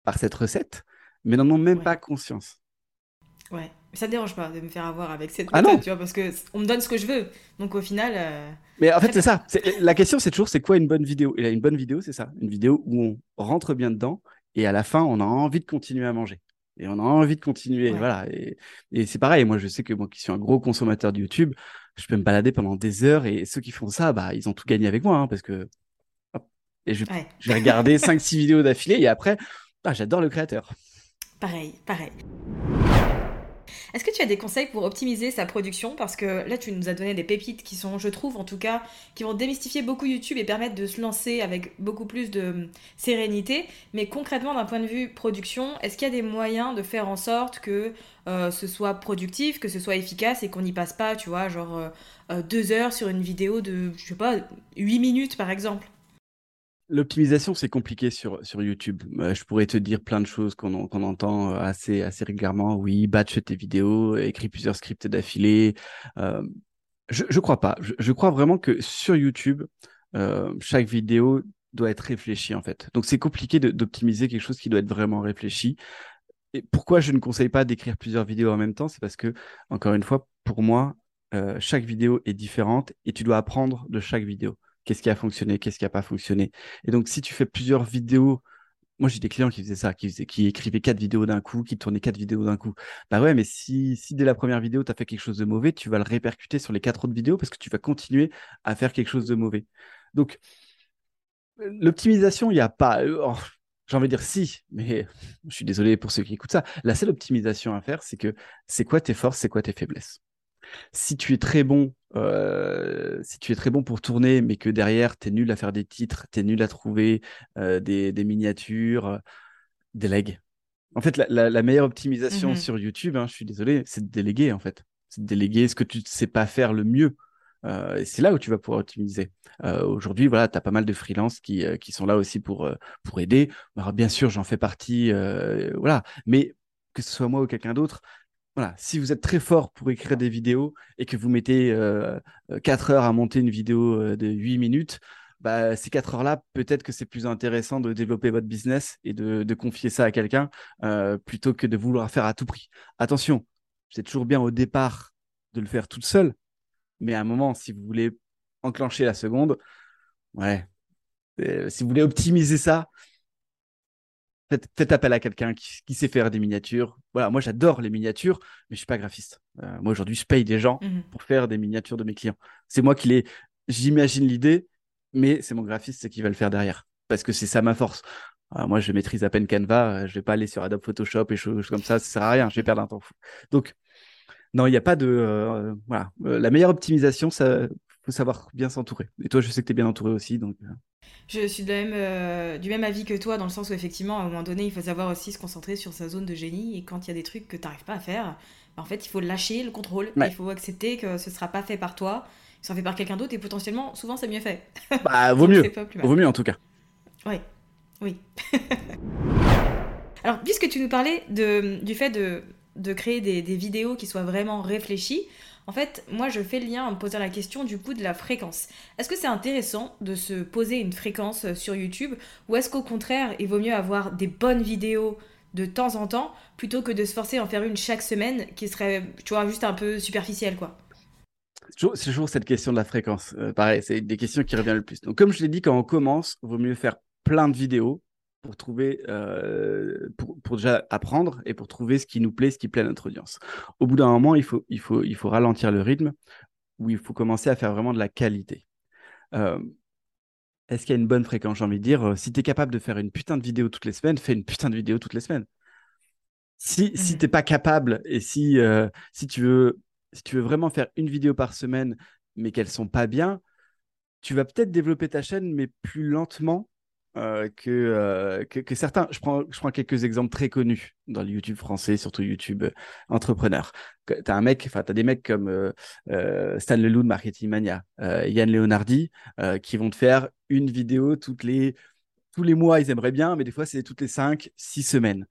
par cette recette, mais n'en ont même pas conscience. Ouais, ça ne dérange pas de me faire avoir avec cette ah méthode, tu vois, parce que on me donne ce que je veux. Donc au final. Euh, mais en fait, c'est ça. La question, c'est toujours, c'est quoi une bonne vidéo? Et une bonne vidéo, c'est ça. Une vidéo où on rentre bien dedans et à la fin, on a envie de continuer à manger. Et on a envie de continuer. Voilà. Et, et c'est pareil. Moi, je sais que moi, qui suis un gros consommateur de YouTube, je peux me balader pendant des heures et ceux qui font ça, bah, ils ont tout gagné avec moi, hein, parce que. Et je, je vais regarder 5-6 vidéos d'affilée et après, ah, j'adore le créateur. Pareil, pareil. Est-ce que tu as des conseils pour optimiser sa production? Parce que là, tu nous as donné des pépites qui sont, je trouve en tout cas, qui vont démystifier beaucoup YouTube et permettre de se lancer avec beaucoup plus de sérénité. Mais concrètement, d'un point de vue production, est-ce qu'il y a des moyens de faire en sorte que euh, ce soit productif, que ce soit efficace et qu'on n'y passe pas, tu vois, genre euh, euh, deux heures sur une vidéo de, je sais pas, huit minutes par exemple? L'optimisation, c'est compliqué sur, sur YouTube. je pourrais te dire plein de choses qu'on entend euh, assez, assez régulièrement. Oui, batch tes vidéos, écris plusieurs scripts d'affilée. Euh, je ne crois pas. Je, crois vraiment que sur YouTube, euh, chaque vidéo doit être réfléchie en fait. Donc c'est compliqué d'optimiser quelque chose qui doit être vraiment réfléchi. Et pourquoi je ne conseille pas d'écrire plusieurs vidéos en même temps? C'est parce que, encore une fois, pour moi, chaque vidéo est différente et tu dois apprendre de chaque vidéo qu'est-ce qui a fonctionné, qu'est-ce qui n'a pas fonctionné. Et donc, si tu fais plusieurs vidéos, moi j'ai des clients qui faisaient ça, qui, qui écrivaient quatre vidéos d'un coup, qui tournaient quatre vidéos d'un coup. Bah ouais, mais si, dès la première vidéo, tu as fait quelque chose de mauvais, tu vas le répercuter sur les quatre autres vidéos parce que tu vas continuer à faire quelque chose de mauvais. Donc, l'optimisation, il n'y a pas. Euh, oh, j'ai envie de dire si, mais (laughs) je suis désolé pour ceux qui écoutent ça. La seule optimisation à faire, c'est que c'est quoi tes forces, c'est quoi tes faiblesses? Si tu es très bon, euh, si tu es très bon pour tourner, mais que derrière tu es nul à faire des titres, tu es nul à trouver euh, des, miniatures, euh, délègue. En fait, la, meilleure optimisation mmh sur YouTube, hein, je suis désolé, c'est de déléguer en fait. C'est de déléguer ce que tu ne sais pas faire le mieux. et c'est là où tu vas pouvoir optimiser. Aujourd'hui, voilà, tu as pas mal de freelances qui, qui sont là aussi pour, pour aider. Alors, bien sûr, j'en fais partie, voilà. Mais que ce soit moi ou quelqu'un d'autre, voilà, si vous êtes très fort pour écrire des vidéos et que vous mettez 4 euh, heures à monter une vidéo euh, de 8 minutes, bah, ces 4 heures-là, peut-être que c'est plus intéressant de développer votre business et de, confier ça à quelqu'un euh, plutôt que de vouloir faire à tout prix. Attention, c'est toujours bien au départ de le faire toute seule, mais à un moment, si vous voulez enclencher la seconde, ouais, si vous voulez optimiser ça, Faites, appel à quelqu'un qui, sait faire des miniatures. Voilà, moi j'adore les miniatures, mais je suis pas graphiste. Euh, moi aujourd'hui, je paye des gens mmh pour faire des miniatures de mes clients. C'est moi qui les, j'imagine l'idée, mais c'est mon graphiste qui va le faire derrière, parce que c'est ça ma force. Euh, moi, je maîtrise à peine Canva, euh, je vais pas aller sur Adobe Photoshop et choses comme ça, ça sert à rien, je vais perdre un temps fou. Donc, non, il n'y a pas de, voilà, la meilleure optimisation, ça, faut savoir bien s'entourer. Et toi, je sais que tu es bien entouré aussi, donc. Je suis même, euh, du même avis que toi, dans le sens où effectivement, à un moment donné, il faut savoir aussi se concentrer sur sa zone de génie. Et quand il y a des trucs que tu n'arrives pas à faire, bah, en fait, il faut lâcher le contrôle. Il faut accepter que ce ne sera pas fait par toi, ça fait par quelqu'un d'autre. Et potentiellement, souvent, c'est mieux fait. Bah, (laughs) vaut mieux. Vaut mieux en tout cas. Oui, oui. (laughs) Alors, puisque tu nous parlais de, du fait de, de créer des, des vidéos qui soient vraiment réfléchies, en fait, moi, je fais le lien en me posant la question du coup de la fréquence. Est-ce que c'est intéressant de se poser une fréquence euh, sur YouTube ou est-ce qu'au contraire, il vaut mieux avoir des bonnes vidéos de temps en temps plutôt que de se forcer à en faire une chaque semaine qui serait, tu vois, juste un peu superficielle, quoi? C'est toujours cette question de la fréquence. Euh, pareil, c'est des questions qui reviennent le plus. Donc, comme je l'ai dit, quand on commence, il vaut mieux faire plein de vidéos pour trouver, euh, pour, pour, déjà apprendre et pour trouver ce qui nous plaît, ce qui plaît à notre audience. Au bout d'un moment, il faut, il, faut, il faut ralentir le rythme où il faut commencer à faire vraiment de la qualité. Euh, est-ce qu'il y a une bonne fréquence J'ai envie de dire, euh, si tu es capable de faire une putain de vidéo toutes les semaines, fais une putain de vidéo toutes les semaines. Si, si Mhm. tu n'es pas capable et si, euh, si, tu veux, si tu veux vraiment faire une vidéo par semaine, mais qu'elles sont pas bien, tu vas peut-être développer ta chaîne, mais plus lentement euh, que, euh, que, certains. Je prends, quelques exemples très connus dans le YouTube français, surtout YouTube euh, entrepreneur. Tu as un mec, enfin, des mecs comme Stan Leloup de Marketing Mania, Yann Leonardi, qui vont te faire une vidéo les, tous les mois. Ils aimeraient bien, mais des fois, c'est toutes les 5, 6 semaines.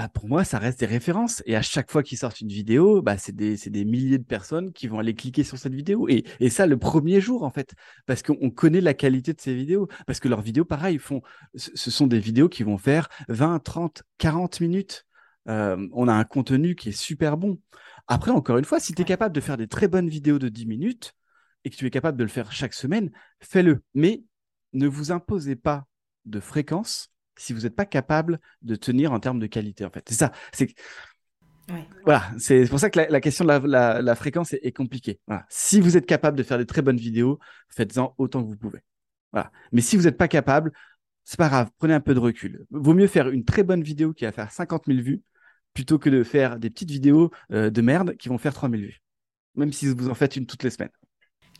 Bah, pour moi, ça reste des références. Et à chaque fois qu'ils sortent une vidéo, bah, c'est des, milliers de personnes qui vont aller cliquer sur cette vidéo. Et, et ça, le premier jour, en fait, parce qu'on connaît la qualité de ces vidéos. Parce que leurs vidéos, pareil, font, ce sont des vidéos qui vont faire 20, 30, 40 minutes. Euh, on a un contenu qui est super bon. Après, encore une fois, si tu es capable de faire des très bonnes vidéos de 10 minutes et que tu es capable de le faire chaque semaine, fais-le. Mais ne vous imposez pas de fréquence si vous n'êtes pas capable de tenir en termes de qualité, en fait. C'est ça. C'est Ouais. voilà, c'est pour ça que la, la question de la, la- la fréquence est, est compliquée. Voilà. Si vous êtes capable de faire des très bonnes vidéos, faites-en autant que vous pouvez. Voilà. Mais si vous n'êtes pas capable, c'est pas grave, prenez un peu de recul. Vaut mieux faire une très bonne vidéo qui va faire 50 000 vues plutôt que de faire des petites vidéos euh, de merde qui vont faire 3 000 vues. Même si vous en faites une toutes les semaines.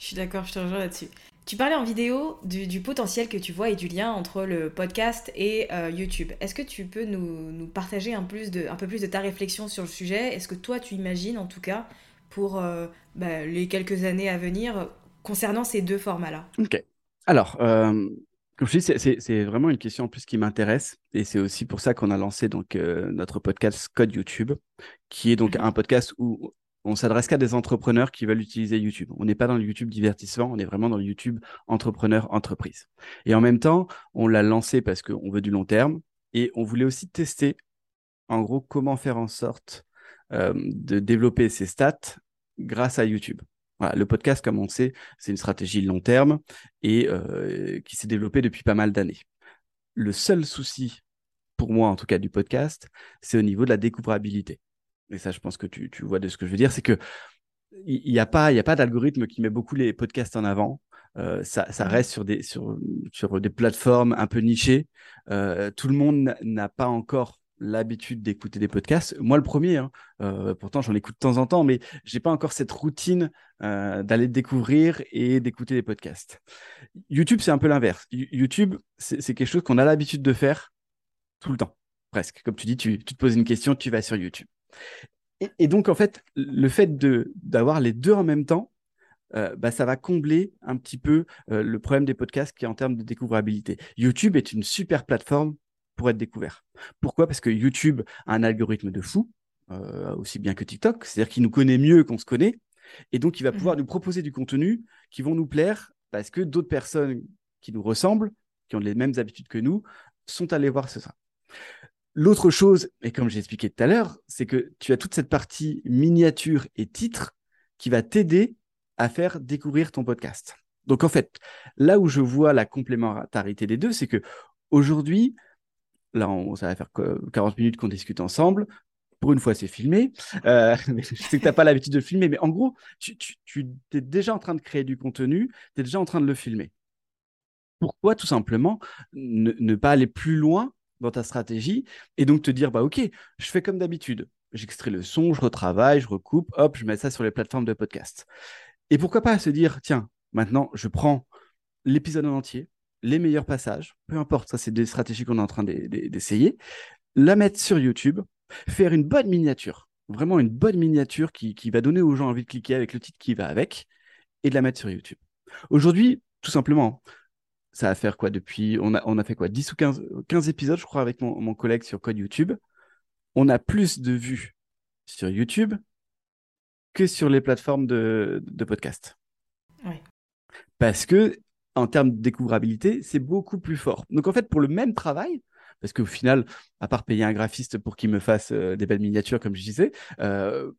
Je suis d'accord, je te rejoins là-dessus. Tu parlais en vidéo du, du potentiel que tu vois et du lien entre le podcast et euh, YouTube. Est-ce que tu peux nous, nous partager un, plus de, un peu plus de ta réflexion sur le sujet? Est-ce que toi, tu imagines, en tout cas, pour euh, bah, les quelques années à venir, concernant ces deux formats-là? Ok. Alors, euh, comme je dis, c'est- vraiment une question en plus qui m'intéresse. Et c'est aussi pour ça qu'on a lancé donc, notre podcast Code YouTube, qui est donc Mhm. un podcast où on s'adresse qu'à des entrepreneurs qui veulent utiliser YouTube. On n'est pas dans le YouTube divertissement, on est vraiment dans le YouTube entrepreneur entreprise. Et en même temps, on l'a lancé parce qu'on veut du long terme et on voulait aussi tester, en gros, comment faire en sorte euh, de développer ses stats grâce à YouTube. Le podcast, comme on sait, c'est une stratégie long terme et euh, qui s'est développée depuis pas mal d'années. Le seul souci, pour moi en tout cas, du podcast, c'est au niveau de la découvrabilité. Et ça, je pense que tu, tu vois de ce que je veux dire, c'est que il n'y a pas, il y a pas d'algorithme qui met beaucoup les podcasts en avant. Euh, ça, ça reste sur des, sur, sur des plateformes un peu nichées. Euh, tout le monde n'a- pas encore l'habitude d'écouter des podcasts. Moi, le premier, hein. Euh, pourtant j'en écoute de temps en temps, mais j'ai pas encore cette routine d'aller découvrir et d'écouter des podcasts. YouTube, c'est un peu l'inverse. You- YouTube, c'est c'est quelque chose qu'on a l'habitude de faire tout le temps, presque. Comme tu dis, tu, tu te poses une question, tu vas sur YouTube. Et, et donc, en fait, le fait de d'avoir les deux en même temps, euh, bah, ça va combler un petit peu euh, le problème des podcasts qui est en termes de découvrabilité. YouTube est une super plateforme pour être découvert. Pourquoi? Parce que YouTube a un algorithme de fou, euh, aussi bien que TikTok, c'est-à-dire qu'il nous connaît mieux qu'on se connaît, et donc il va pouvoir nous proposer du contenu qui vont nous plaire parce que d'autres personnes qui nous ressemblent, qui ont les mêmes habitudes que nous, sont allées voir ce ça. L'autre chose, et comme j'ai expliqué tout à l'heure, c'est que tu as toute cette partie miniature et titre qui va t'aider à faire découvrir ton podcast. Donc en fait, là où je vois la complémentarité des deux, c'est que aujourd'hui, là, on- ça va faire que 40 minutes qu'on discute ensemble. Pour une fois, c'est filmé. Euh, (laughs) je sais que tu n'as pas l'habitude de filmer, mais en gros, tu, es déjà en train de créer du contenu, tu es déjà en train de le filmer. Pourquoi tout simplement ne pas aller plus loin dans ta stratégie et donc te dire, bah ok, je fais comme d'habitude. J'extrais le son, je retravaille, je recoupe, hop, je mets ça sur les plateformes de podcast. Et pourquoi pas se dire, tiens, maintenant, je prends l'épisode en entier, les meilleurs passages, peu importe, ça c'est des stratégies qu'on est en train d'e- d'e- d'essayer, la mettre sur YouTube, faire une bonne miniature, vraiment une bonne miniature qui, qui va donner aux gens envie de cliquer avec le titre qui va avec, et de la mettre sur YouTube. Aujourd'hui, tout simplement, ça va faire quoi depuis, on a, on a fait quoi, 10 ou 15, 15 épisodes, je crois, avec mon, mon collègue sur Code YouTube. On a plus de vues sur YouTube que sur les plateformes de, de podcast. Ouais. Parce que, en termes de découvrabilité, c'est beaucoup plus fort. Donc, en fait, pour le même travail, parce qu'au final, à part payer un graphiste pour qu'il me fasse euh, des belles miniatures, comme je disais, euh,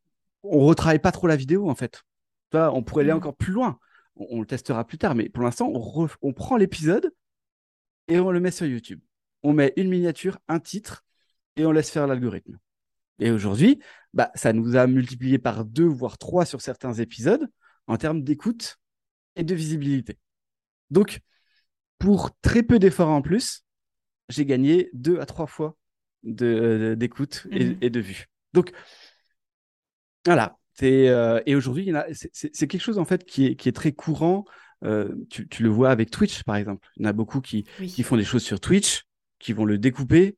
on retravaille pas trop la vidéo, en fait. On pourrait aller Mhm. encore plus loin. On, on le testera plus tard, mais pour l'instant, on, prend l'épisode et on le met sur YouTube. On met une miniature, un titre, et on laisse faire l'algorithme. Et aujourd'hui, bah, ça nous a multiplié par deux, voire trois sur certains épisodes en termes d'écoute et de visibilité. Donc, pour très peu d'efforts en plus, j'ai gagné deux à trois fois d'écoute de, mmh et, de vues. Donc, voilà. Euh, et aujourd'hui, c'est quelque chose en fait qui est, qui est très courant. Euh, tu, tu, le vois avec Twitch, par exemple. Il y en a beaucoup qui, qui font des choses sur Twitch, qui vont le découper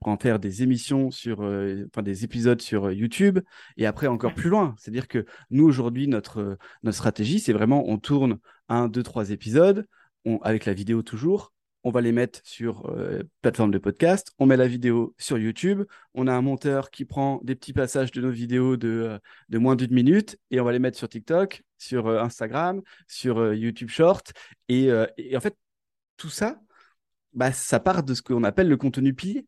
pour en faire des émissions sur, euh, enfin des épisodes sur YouTube, et après encore plus loin. C'est-à-dire que nous aujourd'hui, notre notre stratégie, c'est vraiment on tourne un, deux, trois épisodes, on, avec la vidéo toujours, on va les mettre sur euh, plateforme de podcast, on met la vidéo sur YouTube, on a un monteur qui prend des petits passages de nos vidéos de, euh, de moins d'une minute et on va les mettre sur TikTok, sur euh, Instagram, sur YouTube Short. Et, en fait, tout ça, bah, ça part de ce qu'on appelle le contenu pilier.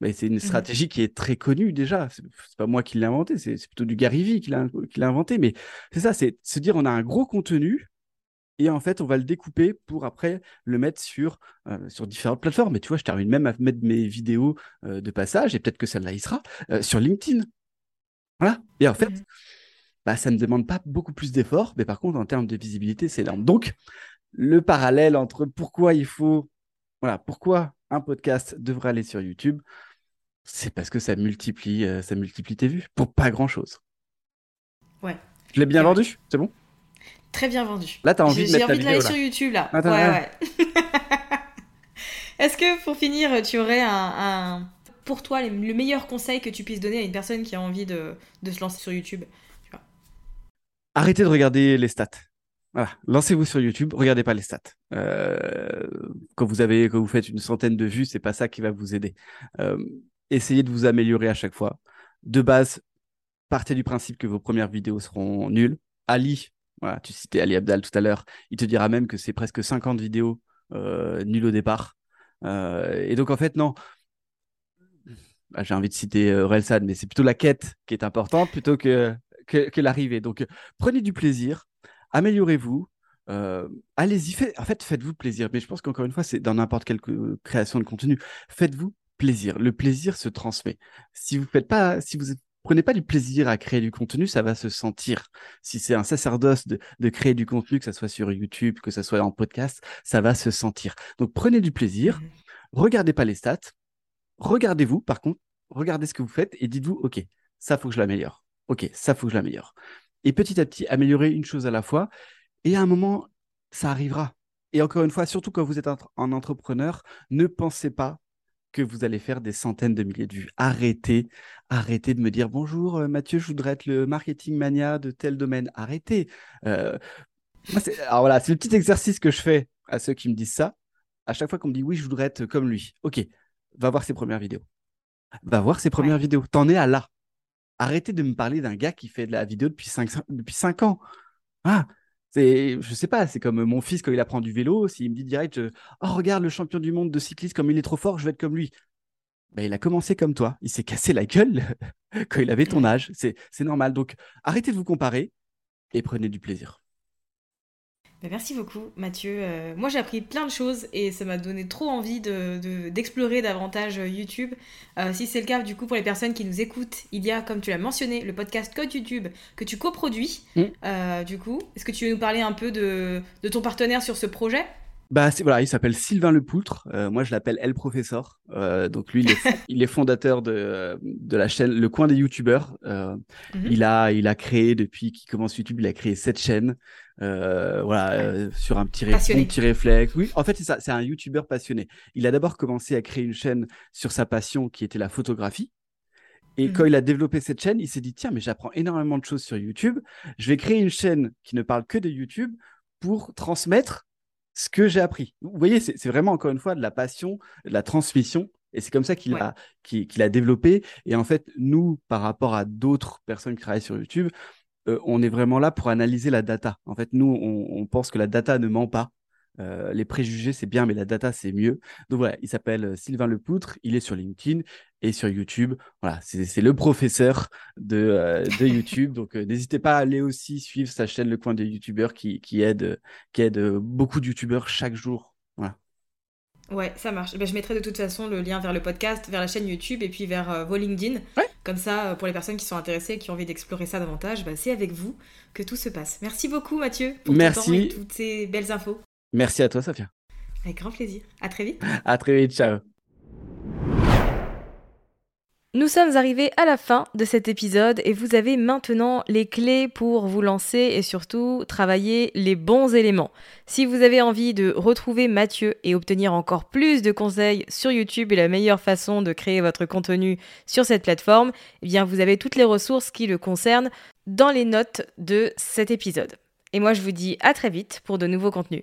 Bah, c'est une mmh. stratégie qui est très connue déjà. C'est pas moi qui l'ai inventé, c'est plutôt du Gary Vee qui l'a inventé. Mais c'est ça, c'est se dire on a un gros contenu et en fait, on va le découper pour après le mettre sur, euh, sur différentes plateformes. Et tu vois, je termine même à mettre mes vidéos euh, de passage, et peut-être que celle-là y sera, euh, sur LinkedIn. Voilà. Et en fait, mmh. bah, ça ne demande pas beaucoup plus d'efforts, mais par contre, en termes de visibilité, c'est énorme. Donc, le parallèle entre pourquoi il faut, voilà, pourquoi un podcast devrait aller sur YouTube, c'est parce que ça multiplie, ça multiplie tes vues pour pas grand-chose. Ouais. Je l'ai bien vendu, c'est bon? Très bien vendu. Là, t'as envie de mettre J'ai envie de l'aller sur YouTube, là. ouais, ouais. (laughs) Est-ce que, pour finir, tu aurais un, pour toi, le meilleur conseil que tu puisses donner à une personne qui a envie de, de se lancer sur YouTube Arrêtez de regarder les stats. Voilà, lancez-vous sur YouTube, regardez pas les stats. Euh, quand vous avez, quand vous faites une centaine de vues, c'est pas ça qui va vous aider. Euh, essayez de vous améliorer à chaque fois. De base, partez du principe que vos premières vidéos seront nulles. Ali voilà, tu citais Ali Abdal tout à l'heure. Il te dira même que c'est presque 50 vidéos euh, nulles au départ. Euh, et donc, en fait, non. Bah, j'ai envie de citer euh, Relsan, mais c'est plutôt la quête qui est importante plutôt que, que, l'arrivée. Donc, prenez du plaisir, améliorez-vous. allez-y, en fait, faites-vous plaisir. Mais je pense qu'encore une fois, c'est dans n'importe quelle création de contenu. Faites-vous plaisir. Le plaisir se transmet. Si vous faites pas, si vous prenez pas du plaisir à créer du contenu, ça va se sentir. Si c'est un sacerdoce de, créer du contenu, que ce soit sur YouTube, que ce soit en podcast, ça va se sentir. Donc prenez du plaisir, mmh regardez pas les stats, regardez-vous par contre, regardez ce que vous faites et dites-vous, OK, ça faut que je l'améliore. OK, ça faut que je l'améliore. Et petit à petit, améliorer une chose à la fois. Et à un moment, ça arrivera. Et encore une fois, surtout quand vous êtes un entrepreneur, ne pensez pas que vous allez faire des centaines de milliers de vues. Arrêtez, arrêtez de me dire bonjour euh, Mathieu, je voudrais être le marketing mania de tel domaine. Arrêtez. Euh, alors voilà, c'est le petit exercice que je fais à ceux qui me disent ça. À chaque fois qu'on me dit oui, je voudrais être comme lui. Ok, va voir ses premières vidéos. Va voir ses premières vidéos. T'en es à là. Arrêtez de me parler d'un gars qui fait de la vidéo depuis 5, depuis 5 ans. Ah, c'est, je sais pas, c'est comme mon fils quand il apprend du vélo, s'il me dit direct, oh regarde le champion du monde de cycliste comme il est trop fort, je vais être comme lui. Ben, il a commencé comme toi, il s'est cassé la gueule (laughs) quand il avait ton âge, c'est, c'est normal. Donc arrêtez de vous comparer et prenez du plaisir. Bah, merci beaucoup, Mathieu. Euh, moi, j'ai appris plein de choses et ça m'a donné trop envie d'explorer de, davantage euh, YouTube. Euh, si c'est le cas, du coup, pour les personnes qui nous écoutent, il y a, comme tu l'as mentionné, le podcast Code YouTube que tu coproduis. Mm. du coup, est-ce que tu veux nous parler un peu de, de ton partenaire sur ce projet? Bah, voilà, il s'appelle Sylvain Lepoultre. Euh, moi, je l'appelle El Professeur. Euh, donc, lui, il est, il est, fondateur de, de la chaîne Le Coin des YouTubeurs. Euh, mhm. il, a, il a créé, depuis qu'il commence YouTube, il a créé cette chaîne. Euh, voilà, euh, sur un petit, un petit réflexe. Oui, en fait, c'est ça. C'est un YouTuber passionné. Il a d'abord commencé à créer une chaîne sur sa passion qui était la photographie. Et mhm. quand il a développé cette chaîne, il s'est dit tiens, mais j'apprends énormément de choses sur YouTube. Je vais créer une chaîne qui ne parle que de YouTube pour transmettre ce que j'ai appris. Vous voyez, c'est vraiment encore une fois de la passion, de la transmission. Et c'est comme ça qu'il a, développé. Et en fait, nous, par rapport à d'autres personnes qui travaillent sur YouTube, euh, on est vraiment là pour analyser la data. En fait, nous, on pense que la data ne ment pas. Euh, les préjugés, c'est bien, mais la data, c'est mieux. Donc voilà, il s'appelle euh, Sylvain Lepoutre, il est sur LinkedIn et sur YouTube. Voilà, c'est le professeur de, euh, de YouTube. (laughs) Donc n'hésitez pas à aller aussi suivre sa chaîne Le Coin des YouTubeurs qui, qui, aide, qui aide beaucoup de YouTubeurs chaque jour. Voilà. Ouais, ça marche. Ben, je mettrai de toute façon le lien vers le podcast, vers la chaîne YouTube et puis vers vos LinkedIn. Comme ça, pour les personnes qui sont intéressées et qui ont envie d'explorer ça davantage, ben, c'est avec vous que tout se passe. Merci beaucoup Mathieu pour Merci. ton temps et toutes ces belles infos. Merci à toi, Safia. Avec grand plaisir. À très vite. (laughs) À très vite, ciao. Nous sommes arrivés à la fin de cet épisode et vous avez maintenant les clés pour vous lancer et surtout travailler les bons éléments. Si vous avez envie de retrouver Mathieu et obtenir encore plus de conseils sur YouTube et la meilleure façon de créer votre contenu sur cette plateforme, eh bien vous avez toutes les ressources qui le concernent dans les notes de cet épisode. Et moi je vous dis à très vite pour de nouveaux contenus.